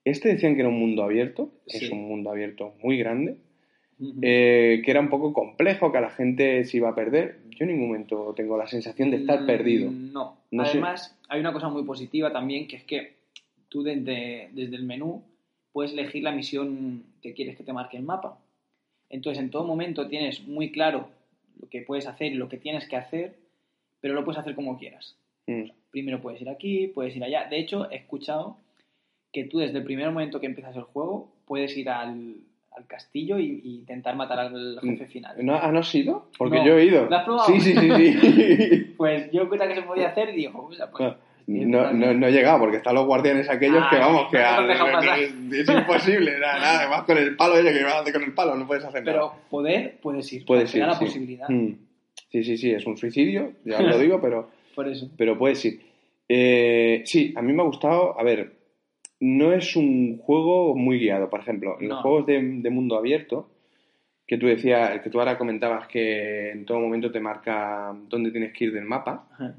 Este decían que era un mundo abierto, es un mundo abierto muy grande, eh, que era un poco complejo, que a la gente se iba a perder. Yo en ningún momento tengo la sensación de estar Mm, perdido. No. No sé. Además, hay una cosa muy positiva también, que es que tú desde, desde el menú puedes elegir la misión que quieres que te marque el mapa. Entonces, en todo momento tienes muy claro lo que puedes hacer y lo que tienes que hacer, pero lo puedes hacer como quieras. Mm. Primero puedes ir aquí, puedes ir allá. De hecho, he escuchado que tú desde el primer momento que empiezas el juego puedes ir al, al castillo y, y intentar matar al jefe final. ¿No, ¿Ah, no has ido? Porque No. yo he ido. ¿Lo has probado? Sí, sí, sí, sí. Pues yo cuenta que se podía hacer y digo, o sea, pues, No, no, no he llegado porque están los guardianes aquellos Ah, que vamos, no que a- pasar. es imposible, nada, nada, además con el palo, oye, que vas a hacer con el palo, no puedes hacer Pero nada. poder, puedes ir. Puedes ir, la sí. posibilidad. Mm. Sí, sí, sí, es un suicidio, ya lo digo, pero, Por eso. pero puedes ir. Eh, sí, a mí me ha gustado, a ver, no es un juego muy guiado, por ejemplo, en los No. juegos de, de mundo abierto, que tú decías, que tú ahora comentabas que en todo momento te marca dónde tienes que ir del mapa, Ajá.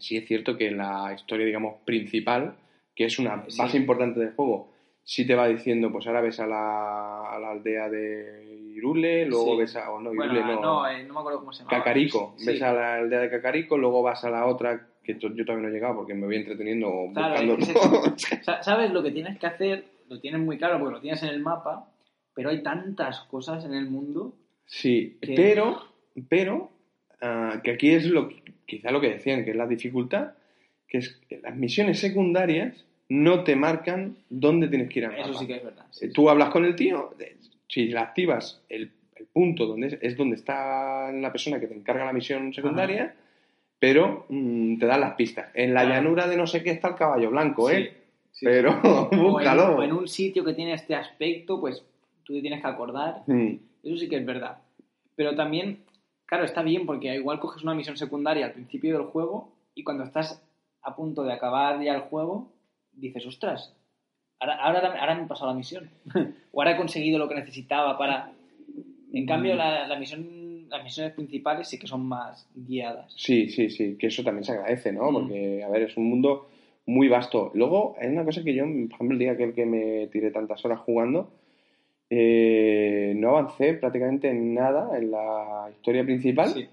Sí es cierto que la historia, digamos, principal, que es una Sí. base importante del juego, sí te va diciendo, pues ahora ves a la, a la aldea de Irule, luego Sí. ves a... No, Bueno, Irule no. no, eh, no me acuerdo cómo se llama. Cacarico. Sí. Ves a la aldea de Cacarico, luego vas a la otra, que yo todavía no he llegado porque me voy entreteniendo Claro, buscando... es que Sa- ¿Sabes lo que tienes que hacer? Lo tienes muy claro porque lo tienes en el mapa, pero hay tantas cosas en el mundo. sí, que- pero, pero, ah, que aquí es lo quizá lo que decían, que es la dificultad, que es que las misiones secundarias no te marcan dónde tienes que ir al Eso sí que es verdad. sí, Eh, Tú hablas con el tío, de- si la activas el, el punto donde es, es donde está la persona que te encarga la misión secundaria, pero mm, te dan las pistas. En la llanura de no sé qué está el caballo blanco, Sí, ¿eh? sí, pero sí. O en- búscalo. O en, un sitio que tiene este aspecto, pues tú te tienes que acordar. Mm, Eso sí que es verdad. Pero también, claro, está bien porque igual coges una misión secundaria al principio del juego y cuando estás a punto de acabar ya el juego, dices, ostras, ahora, ahora, ahora me he pasado la misión. o ahora he conseguido lo que necesitaba para... En cambio, la, la misión, las misiones principales sí que son más guiadas. Sí, sí, sí, que eso también se agradece, ¿no? Mm. Porque, a ver, es un mundo muy vasto. Luego, hay una cosa que yo, por ejemplo, el día aquel que me tiré tantas horas jugando, eh, no avancé prácticamente en nada en la historia principal, Sí.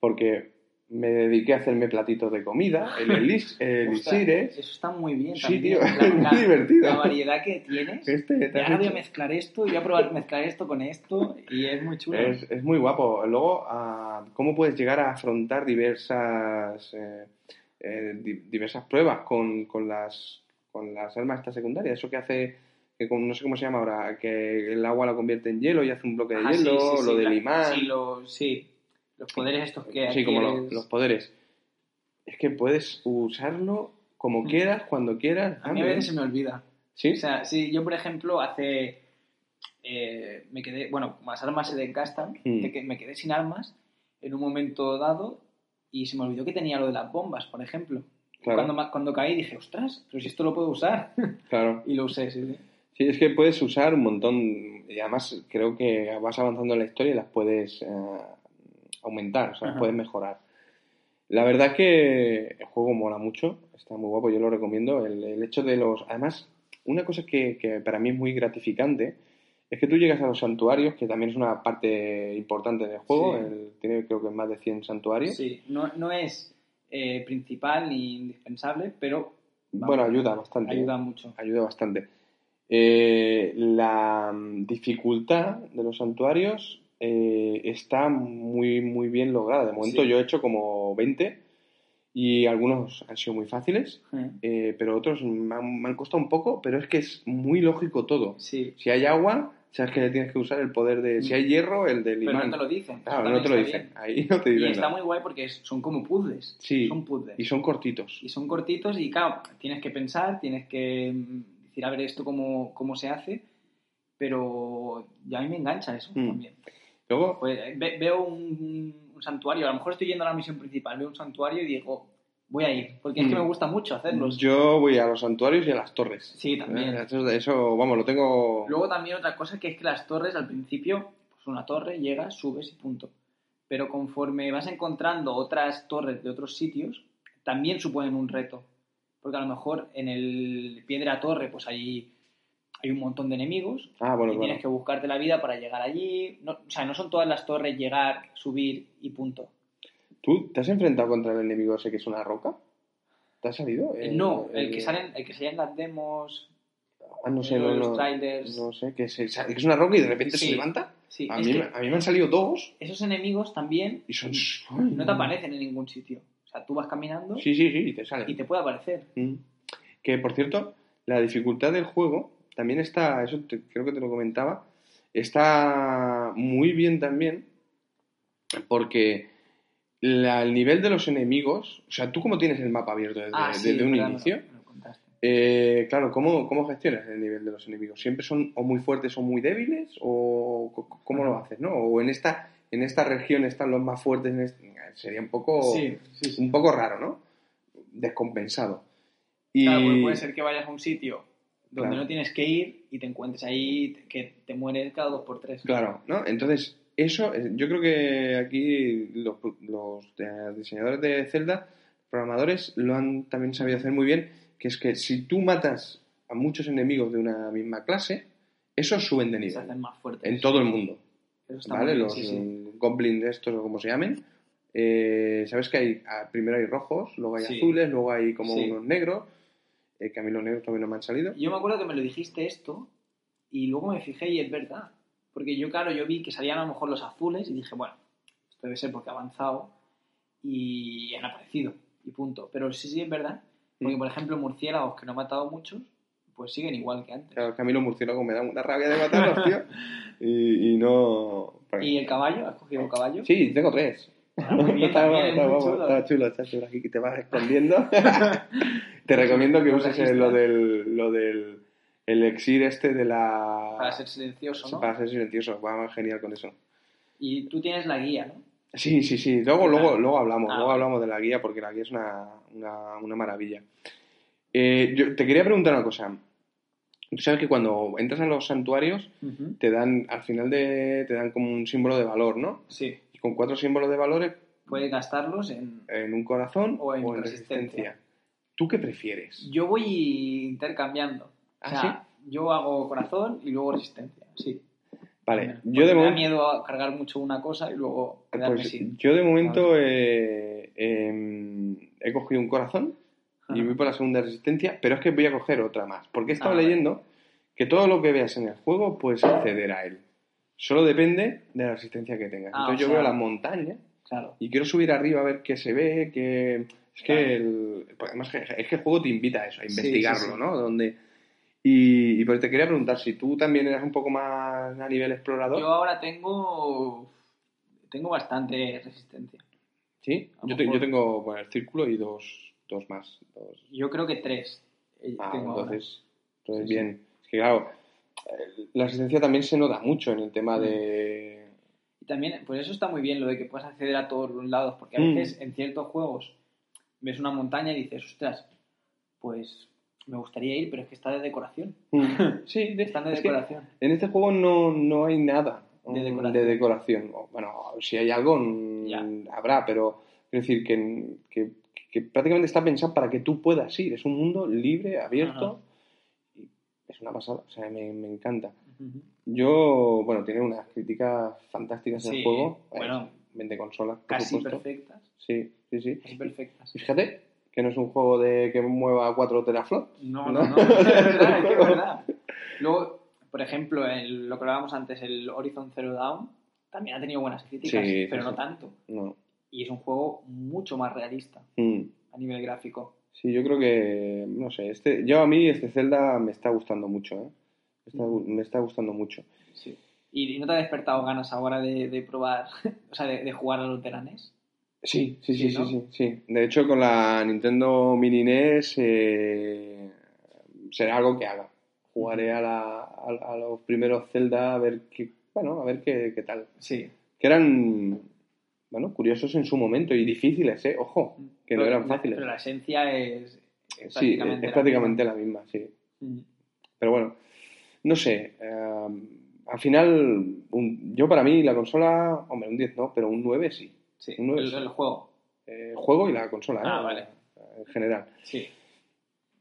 porque me dediqué a hacerme platitos de comida, el elis- el Ostras, elixires. eso está muy bien Sí, también. tío, La- es muy la- divertido. La variedad que tienes. Este, Y ahora voy a mezclar esto y voy a probar mezclar esto con esto y es muy chulo. Es, es muy guapo. Luego, ah, ¿cómo puedes llegar a afrontar diversas eh, eh, di- diversas pruebas con, con las con las armas estas secundarias? Eso que hace, que con- no sé cómo se llama ahora, que el agua la convierte en hielo y hace un bloque de Ah, hielo, sí, sí, lo del imán. Sí, lo- sí, los poderes estos que Sí, como lo- los poderes. Es que puedes usarlo como Mm. quieras, cuando quieras. A mí a veces se me olvida. ¿Sí? O sea, sí, yo por ejemplo hace... eh, me quedé... Bueno, las armas se desgastan, Mm. me que- me quedé sin armas en un momento dado y se me olvidó que tenía lo de las bombas, por ejemplo. Claro. Cuando, cuando caí dije, ostras, pero si esto lo puedo usar. Claro. y lo usé, sí, sí. Sí, es que puedes usar un montón, y además creo que vas avanzando en la historia y las puedes eh, aumentar, o sea, las puedes mejorar. La verdad es que el juego mola mucho, está muy guapo, yo lo recomiendo. El, el hecho de los. Además, una cosa que, que para mí es muy gratificante es que tú llegas a los santuarios, que también es una parte importante del juego, Sí. el- tiene creo que más de 100 santuarios. Sí, no, no es eh, principal ni indispensable, pero vamos, Bueno, ayuda bastante. ayuda mucho. ayuda bastante. Eh, la mm, dificultad de los santuarios eh, está muy, muy bien lograda. De momento Sí. yo he hecho como 20 y algunos han sido muy fáciles, Eh, eh, pero otros me han, me han costado un poco, pero es que es muy lógico todo. Sí, Si hay agua, sabes que le tienes que usar el poder de... Si hay hierro, el del Mm. pero imán. no te lo dicen. Claro, no te lo está dicen. bien. Ahí no te Y dicen está nada. muy guay porque son como puzzles. Sí. Son puzzles. Y son cortitos. Y son cortitos y claro, tienes que pensar, tienes que mm, decir, a ver esto cómo, cómo se hace, pero ya a mí me engancha eso Mm. también. Luego, Pues eh, ve- veo un, un santuario, a lo mejor estoy yendo a la misión principal, veo un santuario y digo, voy a ir, porque es que Mm. me gusta mucho hacerlos. yo voy a los santuarios y a las torres. Sí, también. Eh, Eso, eso, vamos, lo tengo... Luego también otra cosa que es que las torres al principio, pues una torre, llegas, subes y punto. Pero conforme vas encontrando otras torres de otros sitios, también suponen un reto. Porque a lo mejor en el pie de la torre pues hay, hay un montón de enemigos Ah, bueno, y tienes que buscarte la vida para llegar allí. No, o sea, no son todas las torres llegar, subir y punto. ¿Tú te has enfrentado contra el enemigo ese que es una roca? ¿Te has salido? Eh, no, el que salen, el que sale en las demos, Ah, no sé, los no, trailers. no sé, que, se- que es una roca y de repente Sí. se levanta. sí, A mí, a mí me han salido dos esos enemigos también y son... no te aparecen en ningún sitio. O sea, tú vas caminando Sí, sí, sí, y te salen. y te puede aparecer. Mm. Que, por cierto, la dificultad del juego también está, eso te- creo que te lo comentaba, está muy bien también porque la- el nivel de los enemigos, o sea, tú como tienes el mapa abierto desde, Ah, sí, desde un inicio, eh, claro, ¿cómo, ¿cómo gestionas el nivel de los enemigos? ¿Siempre son o muy fuertes o muy débiles? ¿O cómo lo haces? ¿no? ¿O en esta, en esta región están los más fuertes? en este- Sería un poco, Sí, sí, sí. un poco raro, ¿no? Descompensado. Y... Claro, porque puede ser que vayas a un sitio donde Claro. no tienes que ir y te encuentres ahí que te mueres cada dos por tres. Claro, ¿no? Entonces, eso, eh, yo creo que aquí los, los eh, diseñadores de Zelda, programadores, lo han también sabido hacer muy bien, que es que si tú matas a muchos enemigos de una misma clase, esos suben de Se nivel hacen más fuertes. en todo el mundo, ¿vale? Los sí, sí. Goblins estos o como se llamen, eh, sabes que hay, ah, primero hay rojos, luego hay Sí. azules, luego hay como Sí. unos negros, eh, que a mí los negros todavía no me han salido. Yo me acuerdo que me lo dijiste esto y luego me fijé y es verdad. Porque yo, claro, yo vi que salían a lo mejor los azules y dije, bueno, esto debe ser porque ha avanzado y han aparecido y punto. Pero sí, sí es verdad. Porque, Mm. por ejemplo, murciélagos que no he matado muchos, pues siguen igual que antes. Claro, es que a mí los murciélagos me dan una rabia de matarlos, tío, y, y no... ¿Y el caballo? ¿Has cogido un caballo? Sí, tengo tres. Ah, bien, está, chulo. está chulo, está chulo. Aquí que te vas escondiendo. te recomiendo que uses lo del, lo del elixir este de la... Para ser silencioso, ¿no? Para ser silencioso, va genial con eso. Y tú tienes la guía, ¿no? Sí, sí, sí. Luego, luego, luego hablamos, Ah, luego vale. hablamos de la guía porque la guía es una, una, una maravilla. Eh, yo te quería preguntar una cosa. Tú sabes que cuando entras a los santuarios te dan, al final de, te dan como un símbolo de valor, ¿no? Sí. Y con cuatro símbolos de valores Puedes gastarlos en... en un corazón O en resistencia. resistencia. ¿Tú qué prefieres? Yo voy intercambiando. ¿Ah, o sea, yo hago corazón y luego resistencia. Sí. Vale, yo de me da momento, miedo a cargar mucho una cosa y luego quedarme pues, sin. yo de momento eh, em, he cogido un corazón y voy por la segunda resistencia, pero es que voy a coger otra más, porque he estado Ah, leyendo que todo lo que veas en el juego puedes acceder a él. Solo depende de la resistencia que tengas. Ah, Entonces yo sea- veo la montaña Claro. y quiero subir arriba a ver qué se ve, que es Claro. que el, pues además es que el juego te invita a eso, a investigarlo, sí, sí. ¿no? Donde y, y pues te quería preguntar si tú también eras un poco más a nivel explorador. Yo ahora tengo. Tengo bastante resistencia. Sí, yo, te- mejor. yo tengo bueno, el círculo y dos, dos más. Dos. Yo creo que tres. eh, Ah, tengo entonces, entonces Sí, sí. bien. Es que claro, eh, la resistencia también se nota mucho en el tema Mm. de... Y también, pues eso está muy bien, lo de que puedas acceder a todos los lados, porque a Mm. veces en ciertos juegos ves una montaña y dices, ostras, pues me gustaría ir, pero es que está de decoración. Mm. Sí, de, Están de es decoración. en este juego no, no hay nada De mm, decoración. de decoración. O, Bueno, si hay algo, Ya. habrá, pero quiero decir que, que, que prácticamente está pensado para que tú puedas ir. Es un mundo libre, abierto. Y es una pasada, o sea, me, me encanta. Yo, bueno, tiene unas críticas fantásticas el Sí, juego. bueno. Eh, vende consolas, Casi supuesto. perfectas. Sí, sí, sí. Casi perfectas. Fíjate que no es un juego de que mueva 4 teraflops. No, No. no, no. Es verdad, es que es verdad. Luego, por ejemplo, el- lo que hablábamos antes, el Horizon Zero Dawn, también ha tenido buenas críticas, sí, pero sí. no tanto. No. Y es un juego mucho más realista Mm. a nivel gráfico. Sí, yo creo que, no sé, este, yo a mí este Zelda me está gustando mucho, ¿eh? Me está, gu- me está gustando mucho. Sí. ¿Y no te ha despertado ganas ahora de, de probar, o sea, de, de jugar a los de la NES? Sí, sí, sí, Sí, sí, ¿no? sí, sí. De hecho, con la Nintendo Mini NES eh, será algo que haga. Jugaré a, la- a, a los primeros Zelda a ver qué, bueno, a ver qué, qué tal. Sí. Que eran, bueno, curiosos en su momento y difíciles, ¿eh? Ojo, que no eran fáciles. Pero la esencia es, es Sí, es prácticamente, es prácticamente la misma, sí. Mm. Pero bueno, no sé. eh, al final, un- yo para mí la consola, hombre, un 10 no, pero un 9 sí. Sí, Un el, sí. el juego. Eh, juego y la consola, ¿eh? Ah, vale. En general. Sí.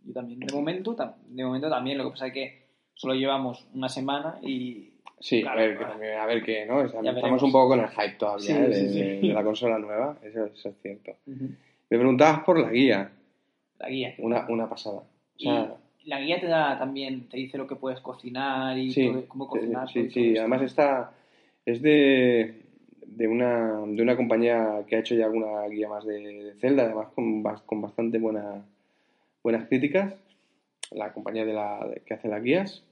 Yo también. De momento, de momento también. Lo que pasa es que solo llevamos una semana y. Sí, Claro, a ver, que claro. también- a ver qué, ¿no? O sea, Ya estamos veremos. un poco con el hype todavía Sí, ¿eh? de, sí, sí. de- de la consola nueva, eso, eso es cierto. Me preguntabas por la guía, La guía. una, una pasada. O Y la guía te da también, te dice lo que puedes cocinar y todo- cómo cocinar. sí, sí, además está, es de, de, una, de una compañía que ha hecho ya alguna guía más de, de Zelda, además con, con bastante buena, buenas críticas, la compañía de la, que hace las guías.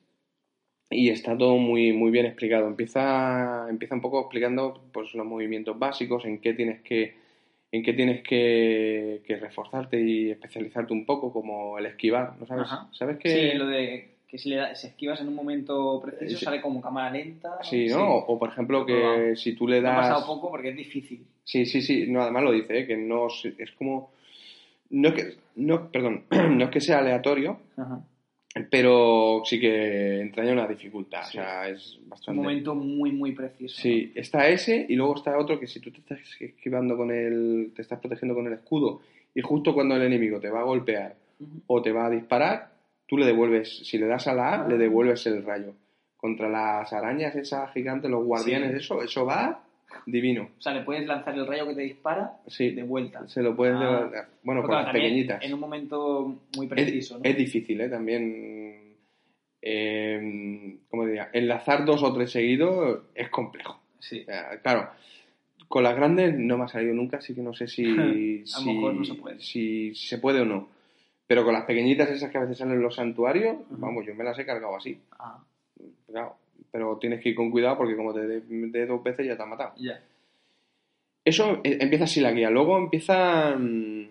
Y está todo muy, muy bien explicado. Empieza, empieza un poco explicando pues, los movimientos básicos, en qué tienes que, en qué tienes que, que reforzarte y especializarte un poco, como el esquivar, ¿no sabes? Ajá. ¿Sabes que Sí, lo de que si le da- si esquivas en un momento preciso Sí. sale como cámara lenta. Sí, ¿no? O, o, por ejemplo, que si tú le Me ha das... pasado poco porque es difícil. Sí, sí, sí, no, además lo dice, ¿eh? que no es como... No es que, no, perdón, no es que sea aleatorio, Ajá. Pero sí que entraña una dificultad, Sí. o sea, es Es un bastante... momento muy, muy preciso. Sí, está ese y luego está otro que si tú te estás esquivando con el... te estás protegiendo con el escudo y justo cuando el enemigo te va a golpear o te va a disparar, tú le devuelves, si le das a la A, Ah. le devuelves el rayo. Contra las arañas esas gigantes, los guardianes, Sí. eso, eso va divino. O sea, le puedes lanzar el rayo que te dispara Sí, de vuelta. se lo puedes Ah. Bueno, con claro, las pequeñitas. En un momento muy Es, preciso, ¿no? es difícil, ¿eh? También, eh, ¿cómo diría? Enlazar dos o tres seguidos es complejo. Sí. O sea, claro, con las grandes no me ha salido nunca, así que no sé si, A lo si, mejor no se puede. si se puede o no. Pero con las pequeñitas esas que a veces salen en los santuarios, vamos, yo me las he cargado así. Ah, Claro, pero tienes que ir con cuidado porque como te dé dé dos veces ya te ha matado. ya. Eso eh, empieza así la guía. Luego empieza, mm,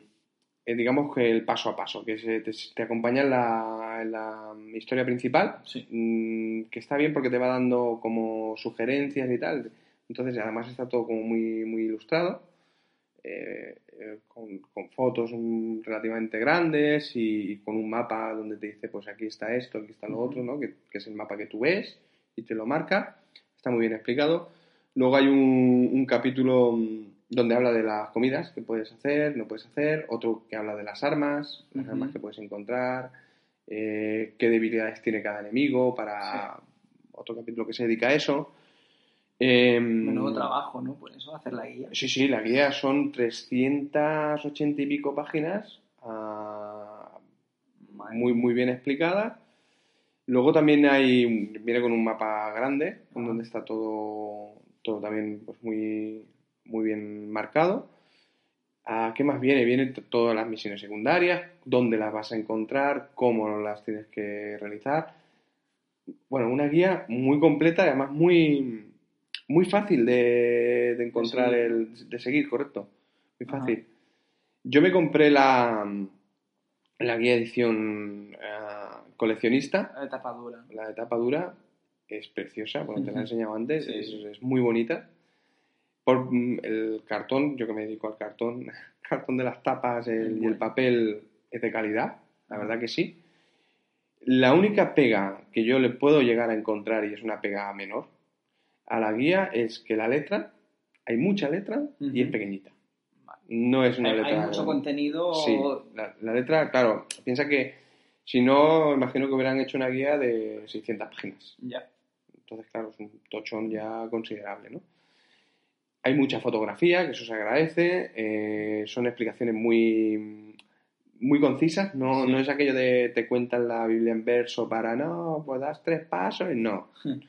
eh, digamos que el paso a paso, que se- te, te acompaña en la, en la historia principal, Sí. mm, que está bien porque te va dando como sugerencias y tal. Entonces, además está todo como muy, muy ilustrado, eh, eh, con, con fotos mm, relativamente grandes y, y con un mapa donde te dice, pues aquí está esto, aquí está lo Ujú. otro, ¿no? Que, que es el mapa que tú ves y te lo marca. Está muy bien explicado. Luego hay un, un capítulo mm, donde habla de las comidas que puedes hacer, no puedes hacer. Otro que habla de las armas, las armas que puedes encontrar, eh, qué debilidades tiene cada enemigo para otro capítulo que se dedica a eso. Menudo trabajo, ¿no? Por eso, hacer la guía. Sí, sí, la guía son 380 y pico páginas, ah, muy, muy bien explicada. Luego también hay, viene con un mapa grande, en donde está todo, todo también pues muy, muy bien marcado. ¿A qué más viene? Vienen todas las misiones secundarias, dónde las vas a encontrar, cómo las tienes que realizar. Bueno, una guía muy completa y además muy, muy fácil de, de encontrar, seguir. el, de seguir, correcto. Muy Ajá. fácil. Yo me compré la, la guía edición ah, coleccionista, La etapa dura. la de tapa dura, es preciosa, bueno, te la he enseñado antes, Sí, es, muy bonita. Por mm, el cartón, yo que me dedico al cartón, cartón de las tapas el- y el papel es de calidad, la verdad que sí. La única pega que yo le puedo llegar a encontrar, y es una pega menor, a la guía es que la letra, hay mucha letra y es pequeñita. No es una Hay, letra. hay mucho contenido. Sí, la, la letra, claro, piensa que si no, imagino que hubieran hecho una guía de 600 páginas. Ya. Entonces, claro, es un tochón ya considerable, ¿no? Hay mucha fotografía, que eso se agradece, eh, son explicaciones muy, muy concisas, no, Sí. no es aquello de te cuentan la Biblia en verso para, no, pues das tres pasos, y no. Hmm.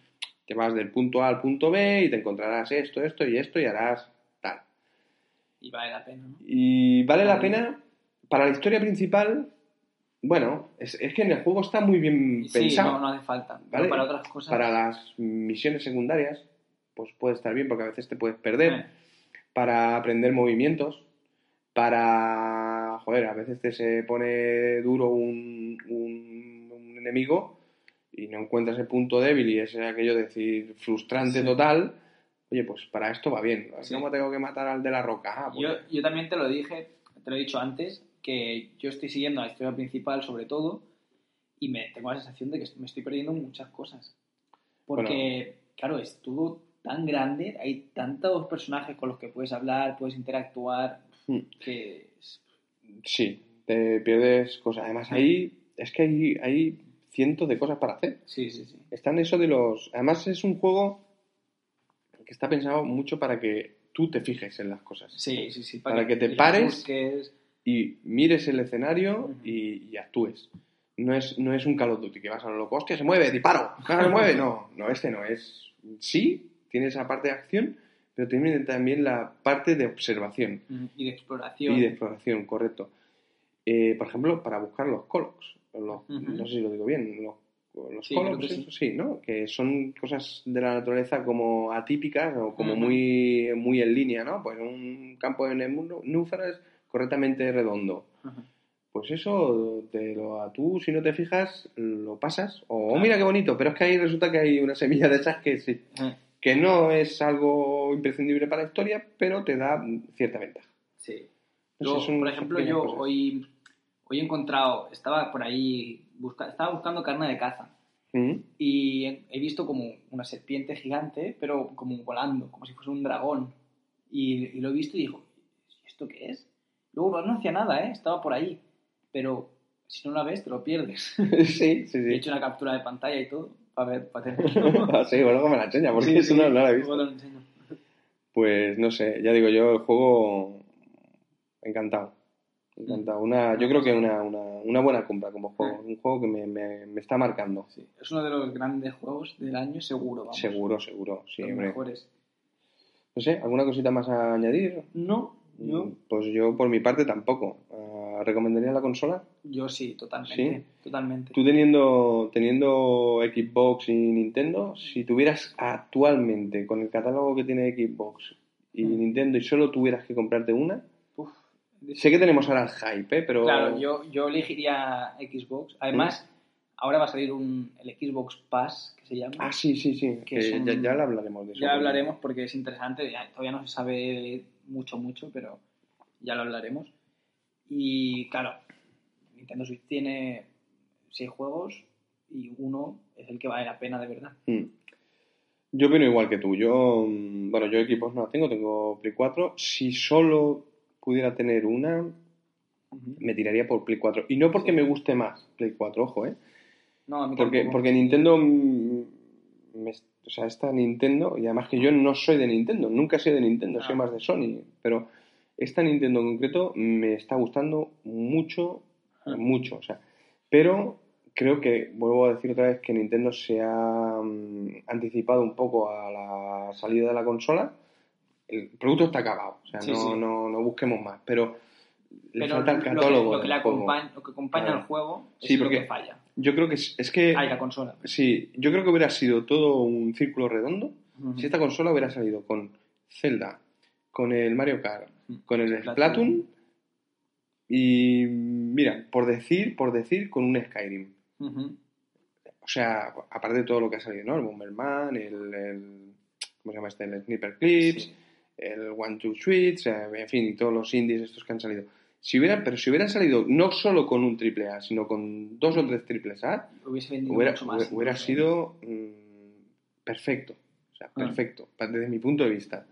Te vas del punto A al punto B y te encontrarás esto, esto y esto y harás tal. Y vale la pena, ¿no? Y vale la pena, para la historia principal, bueno, es, es que en el juego está muy bien Sí, pensado. no, no hace falta. ¿vale? Para otras cosas. Para las misiones secundarias, pues puede estar bien porque a veces te puedes perder. Eh, Para aprender movimientos. Para. Joder, a veces te se pone duro un, un- un enemigo y no encuentras el punto débil y es aquello de decir frustrante Sí. total. Oye, pues para esto va bien. Sí. ¿Cómo tengo que matar al de la roca? Ah, pues Yo, yo también te lo dije, te lo he dicho antes, que yo estoy siguiendo la historia principal sobre todo y me tengo la sensación de que me estoy perdiendo muchas cosas. Porque, claro, es todo tan grande, hay tantos personajes con los que puedes hablar, puedes interactuar, Hmm. que Sí, te pierdes cosas. Además, ahí es que hay, hay cientos de cosas para hacer. sí, sí, sí. Están eso de los. Además, es un juego que está pensado mucho para que tú te fijes en las cosas. Sí, sí, sí. Para que te pares. busques. Y mires el escenario y, y actúes. No es, no es un Call of Duty que vas a lo loco. ¡Hostia, se mueve! ¡Disparo! ¡Ah, se mueve! No, no, este no. Es. Sí, tiene esa parte de acción, pero tiene también la parte de observación. Y de exploración. Y de exploración, correcto. Eh, por ejemplo, para buscar los colocs. Los, Ujú. No sé si lo digo bien. Los, los Sí, eso sí, ¿no? Que son cosas de la naturaleza como atípicas o como muy, muy en línea, ¿no? Pues un campo de nú- núferes correctamente redondo. Pues eso, te lo, a tú, si no te fijas, lo pasas. O, oh, mira qué bonito, pero es que ahí resulta que hay una semilla de esas que sí, que no es algo imprescindible para la historia, pero te da cierta ventaja. Sí. Pues por ejemplo, yo cosas. hoy, hoy he encontrado, estaba por ahí, busca, estaba buscando carne de caza Mm. y he, he visto como una serpiente gigante, pero como volando, como si fuese un dragón. Y, y lo he visto y digo, ¿y esto qué es? Luego no hacía nada, ¿eh? estaba por ahí, pero si no la ves te lo pierdes. sí, sí, He sí. hecho una captura de pantalla y todo para ver, para tenerlo. Ah, sí, luego me la enseña, porque Sí, eso sí, no, no la he visto. te lo enseño. Pues no sé, ya digo yo, el juego encantado. Encantado. Una, yo creo que una, una, una buena compra como juego. Un juego que me, me, me está marcando. Sí, es uno de los grandes juegos del año seguro, vamos. Seguro, seguro. Sí, Los mejores. No sé, ¿alguna cosita más a añadir? No, yo, Mm, Pues yo por mi parte tampoco. Ah, ¿Recomendaría la consola? yo sí, totalmente. ¿Sí? Totalmente. Tú teniendo, teniendo Xbox y Nintendo, si tuvieras actualmente con el catálogo que tiene Xbox y Mm. Nintendo y solo tuvieras que comprarte una, Uf. sé que tenemos ahora el hype, ¿eh? pero Claro, yo, yo elegiría Xbox. Además, ahora va a salir un, el Xbox Pass, que se llama. Ah, sí, sí, sí, Que que son- ya, ya le hablaremos de eso. ya hablaremos porque es interesante. ya- todavía no se sabe mucho, mucho, pero ya lo hablaremos. Y claro, Nintendo Switch tiene seis juegos y uno es el que vale la pena de verdad. Mm. Yo opino igual que tú. Yo, mm, bueno, yo Xbox no tengo, tengo Play 4. Si solo pudiera tener una, me tiraría por Play 4. Y no porque Sí. me guste más Play 4, ojo, ¿eh? No, a mí Porque, tampoco. porque Nintendo, mm, me- o sea, esta Nintendo, y además que yo no soy de Nintendo, nunca he sido de Nintendo, soy Ah. más de Sony, pero esta Nintendo en concreto me está gustando mucho, Ah. mucho, o sea, pero creo que, vuelvo a decir otra vez, que Nintendo se ha mm, anticipado un poco a la salida de la consola. El producto está acabado, o sea, Sí, no, sí. No, no busquemos más, pero le falta el lo que- catálogo. Lo que, acompaña, lo que acompaña Claro. al juego Sí, es porque- lo que falla. Yo creo que es, es que... Hay la consola. Sí, yo creo que hubiera sido todo un círculo redondo si esta consola hubiera salido con Zelda, con el Mario Kart, con el Splatoon. Y, mira, por decir, por decir, con un Skyrim. O sea, aparte de todo lo que ha salido, ¿no? El Bomberman, el, el- ¿cómo se llama este? El Sniper Clips, Sí. el One Two Switch, en fin, y todos los indies estos que han salido. Si hubiera, pero si hubieran salido no solo con un triple A, sino con dos o tres triples A, Hubiese vendido hubiera, mucho más. hubiera sido mm, perfecto. O sea, Ah. perfecto, pa- desde mi punto de vista.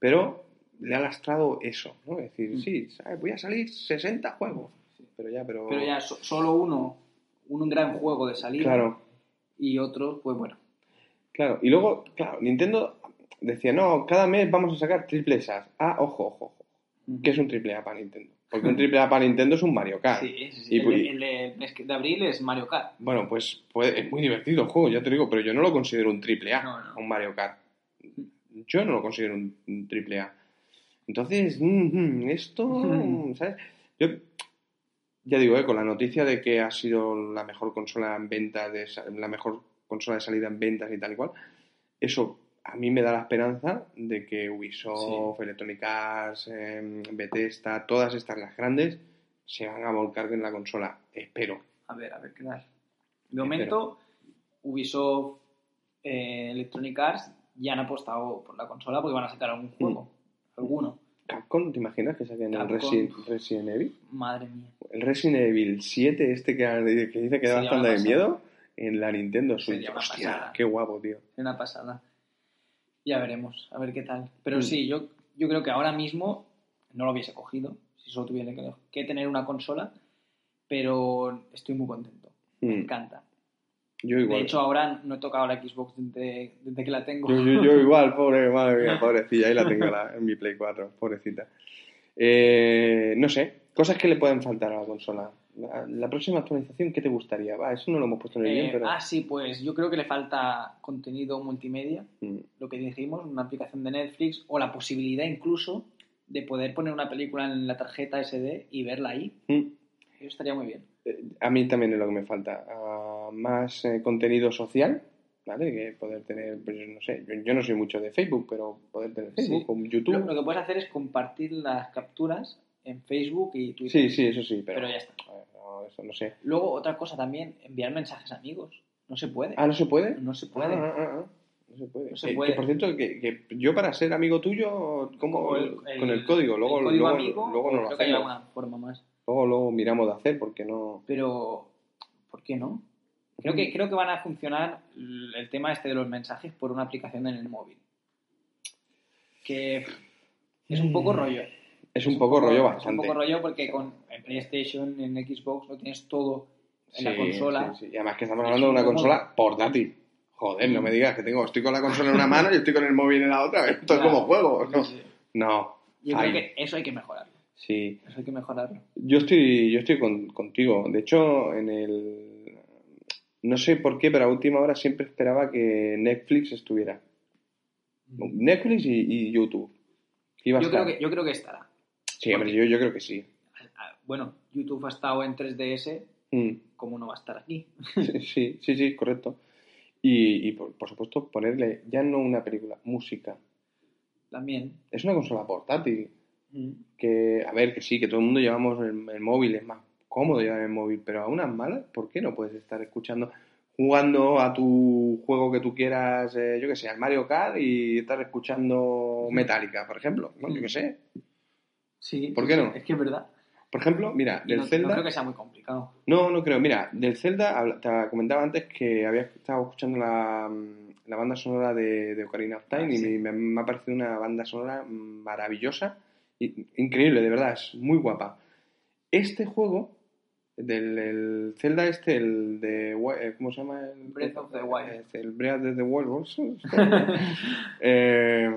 Pero le ha lastrado eso, ¿no? Es decir, Mm. sí, ¿sabes? voy a salir 60 juegos. Pero ya, pero... Pero ya so- solo uno, un gran juego de salida Claro, y otros, pues bueno. claro. Y luego, claro, Nintendo decía, no, cada mes vamos a sacar triples A. Ah, ojo, ojo, ojo. ¿Qué es un triple A para Nintendo? Porque un triple A para Nintendo es un Mario Kart. Sí, sí, sí. Y el, el de, el mes de abril es Mario Kart. Bueno, pues es muy divertido el juego, ya te digo, pero yo no lo considero un triple A, No, no. un Mario Kart. Yo no lo considero un, un triple A. Entonces, mm, mm, esto, Mm. ¿sabes? Yo, ya digo, eh, con la noticia de que ha sido la mejor consola en de, sa- la mejor consola de salida en ventas y tal y cual, eso a mí me da la esperanza de que Ubisoft, Electronic Arts, em, Bethesda, todas estas las grandes, se van a volcar en la consola. Espero. A ver, a ver qué tal. De momento, Ubisoft, eh, Electronic Arts ya han apostado por la consola porque van a sacar algún juego. Alguno. Capcom, ¿te imaginas que saquen el. Resident, Resident Evil? Madre mía. El Resident Evil 7, este que, que dice que da bastante de miedo, en la Nintendo Switch. Sería una Hostia, pasada. qué guapo, tío. Una pasada. Ya veremos, a ver qué tal. Pero Mm. sí, yo, yo creo que ahora mismo no lo hubiese cogido, si solo tuviera que, que tener una consola, pero estoy muy contento. Me Mm, encanta. Yo De igual. hecho, ahora no he tocado la Xbox desde, desde que la tengo. Yo, yo- yo igual, pobre, madre mía, pobrecilla. Ahí la tengo la- en mi Play 4, pobrecita. Eh, no sé, cosas que le pueden faltar a la consola. La, próxima actualización, ¿qué te gustaría? Va, eso no lo hemos puesto en el Eh, pero... Ah, sí, pues yo creo que le falta contenido multimedia, Mm, lo que dijimos, una aplicación de Netflix o la posibilidad incluso de poder poner una película en la tarjeta SD y verla ahí. mm. Eso estaría muy bien. Eh, A mí también es lo que me falta. Ah, más eh, contenido social, ¿vale? Que poder tener, pues no sé, yo, yo no soy mucho de Facebook, pero poder tener Facebook o Lo, YouTube. lo que puedes hacer es compartir las capturas en Facebook y Twitter. Sí, sí, eso sí, pero, Pero ya está. no, eso no sé. Luego, otra cosa también, enviar mensajes a amigos. No se puede. Ah, ¿no se puede? No se puede. Ah, ah, ah, No se puede. No se Que- puede. que, por cierto, que, que yo para ser amigo tuyo, ¿cómo? Como el- con el código. Luego, el código luego, amigo, luego no lo creo que hay hacemos. forma más. Luego, luego miramos de hacer porque no... Pero, ¿por qué no? Creo que, creo que van a funcionar el tema este de los mensajes por una aplicación en el móvil. Que es un poco rollo. Es un poco rollo Es un bastante. poco rollo porque con en PlayStation, en Xbox, lo tienes todo en la consola. sí, sí. Y además que estamos Es hablando de una consola portátil. Joder, no me digas que tengo, estoy con la consola en una mano y estoy con el móvil en la otra. Esto es como juego. No, no. Yo Ay, creo que eso hay que mejorarlo. Sí, Eso hay que mejorarlo. yo estoy, yo estoy con- contigo. De hecho, en el... No sé por qué, pero a última hora siempre esperaba que Netflix estuviera. Netflix y, y YouTube. Iba a Yo creo, que, yo creo que estará. Sí, hombre, yo, yo creo que sí. Bueno, YouTube ha estado en 3DS, Mm. ¿cómo no va a estar aquí? Sí, sí, sí, correcto. Y, y por, por supuesto, ponerle ya no una película, música. También. Es una consola portátil. Que, a ver, que sí, que todo el mundo llevamos el, el móvil, es más cómodo llevar el móvil, pero a unas malas, ¿por qué no puedes estar escuchando, jugando a tu juego que tú quieras, eh, yo que sé, al Mario Kart y estar escuchando Metallica, por ejemplo? ¿no? Yo que sé. Sí. ¿Por qué no? Es que es verdad. Por ejemplo, mira, del no, no Zelda. creo que sea muy complicado. No, no creo. Mira, del Zelda, te comentaba antes que había estado escuchando la, mm, la banda sonora de, de Ocarina of Time Ah, y sí. me, me ha parecido una banda sonora maravillosa, y, increíble, de verdad, es muy guapa. Este juego, del el Zelda este, el de... Eh, ¿Cómo se llama? El, Breath of the Wild. Eh, El Breath of the Wild. Eh,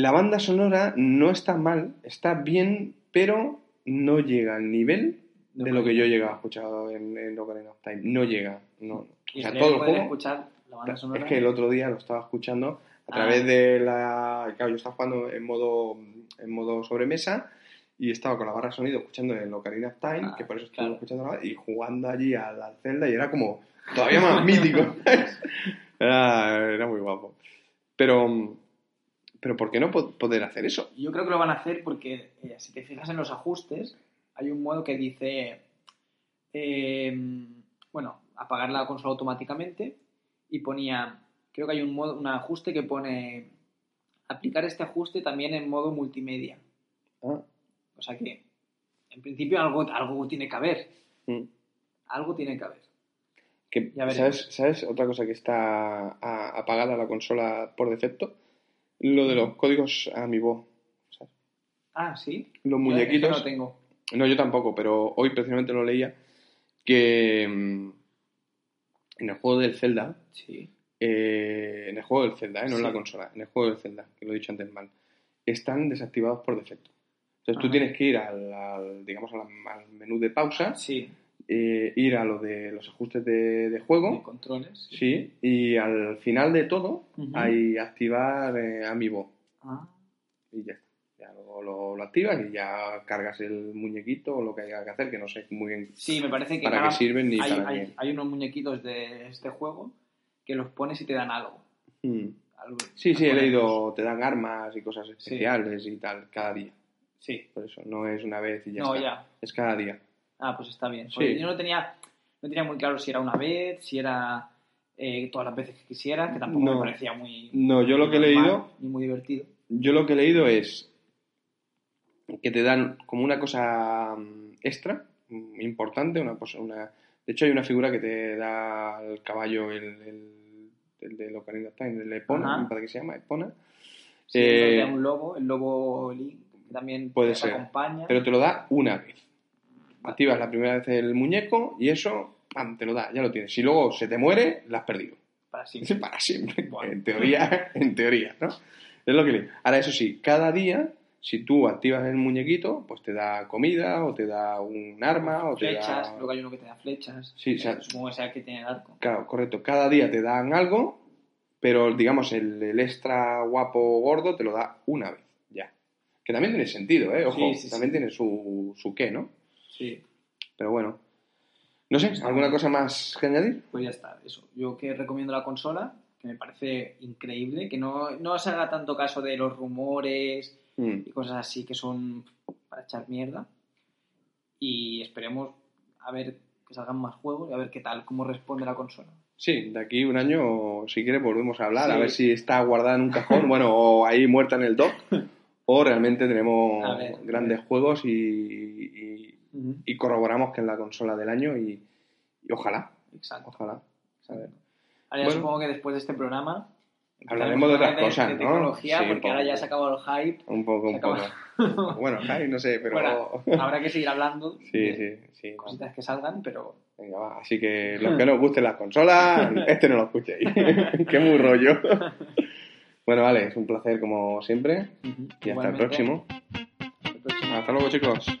la banda sonora no está mal, está bien, pero no llega al nivel No de lo que yo he llegado a escuchar en, en Ocarina of Time. No llega. No. O sea, todo el juego. escuchar la banda sonora. Es que el otro día lo estaba escuchando a Ah. través de la. Claro, yo estaba jugando en modo, en modo sobremesa y estaba con la barra de sonido escuchando el Ocarina of Time, Ah, que por eso estuve claro. escuchando la- y jugando allí a la Zelda y era como todavía más mítico. era, era muy guapo. Pero, pero ¿por qué no po- poder hacer eso? Yo creo que lo van a hacer porque eh, si te fijas en los ajustes, hay un modo que dice, eh, bueno, apagar la consola automáticamente y ponía, creo que hay un modo, un ajuste que pone aplicar este ajuste también en modo multimedia. Ah, O sea que, en principio, algo, algo tiene que haber. mm. Algo tiene que haber. Que. ¿sabes, ¿Sabes otra cosa que está apagada la consola por defecto? Lo de los códigos Amiibo. ¿sabes? Ah, sí. Los Yo muñequitos. eso no tengo. No, yo tampoco, pero hoy precisamente lo leía que mm, en el juego del Zelda, Sí. eh, en el juego del Zelda, eh, no en la consola, en el juego del Zelda, que lo he dicho antes mal, están desactivados por defecto. Entonces tú tienes que ir al, al, digamos, al, al menú de pausa, Sí. Eh, ir a lo de los ajustes de, de juego, De controles. sí, y al final de todo hay activar eh, Amiibo Ah, y ya está. Ya lo, lo- lo activas y ya cargas el muñequito o lo que haya que hacer, que no sé muy bien Sí, me parece que para cada- qué sirven ni hay, para hay- qué. hay unos muñequitos de este juego que los pones y te dan algo. Mm. Algo- Sí, sí, he leído, te dan armas y cosas especiales y tal, cada día. Sí. Por eso, no es una vez y ya no, está. ya. Es cada día. Ah, pues está bien. Sí. Yo no tenía, no tenía muy claro si era una vez, si era eh, todas las veces que quisiera, que tampoco No. me parecía muy. No, yo lo que he leído, Ni muy divertido. yo lo que he leído es que te dan como una cosa mm, extra, mm, importante, una una... De hecho hay una figura que te da al caballo el, el, el de Ocarina of Time, el Epona, me parece que se llama, Epona. Sí, Eh, un lobo, el lobo Link, que también Puede te ser. acompaña. Pero te lo da una vez. Activas la primera vez el muñeco y eso, ¡pam! te lo da, ya lo tienes. Si luego se te muere, lo has perdido. Para siempre. Para siempre. Bueno. En teoría, en teoría, ¿no? Es lo que le... Ahora, eso sí, cada día, si tú activas el muñequito, pues te da comida, o te da un arma, o te Flechas, da... luego hay uno que te da flechas. Sí, o sea- Supongo que sea el que tiene el arco. Claro, correcto. Cada día te dan algo, pero digamos, el, el extra guapo gordo te lo da una vez, ya. Que también tiene sentido, ¿eh? Ojo, Sí, sí, sí. también tiene su, su qué, ¿no? Sí. Pero bueno. No sé, ¿alguna cosa más que añadir? Pues ya está, eso. Yo que recomiendo la consola, que me parece increíble, que no, no se haga tanto caso de los rumores Mm. y cosas así que son para echar mierda. Y esperemos a ver que salgan más juegos y a ver qué tal, cómo responde la consola. Sí, de aquí un año, si quieres, volvemos a hablar, a ver si está guardada en un cajón, bueno, o ahí muerta en el dock, o realmente tenemos ver. grandes juegos y, y- y corroboramos que es la consola del año y, y ojalá, Exacto. ojalá. Ahora Bueno. supongo que después de este programa Hablaremos de otras hablar cosas, de ¿no? tecnología, Sí, porque ahora ya se ha acabado el hype. Un poco, un poco. Bueno, ay, no sé, pero... Bueno, habrá que seguir hablando Sí, de sí, sí. cositas que salgan, pero Venga, va. Así que los que no os gusten las consolas, este no lo escuchéis. Qué muy rollo. Bueno, vale, es un placer como siempre. Y hasta el próximo. Hasta el próximo. Hasta luego, chicos.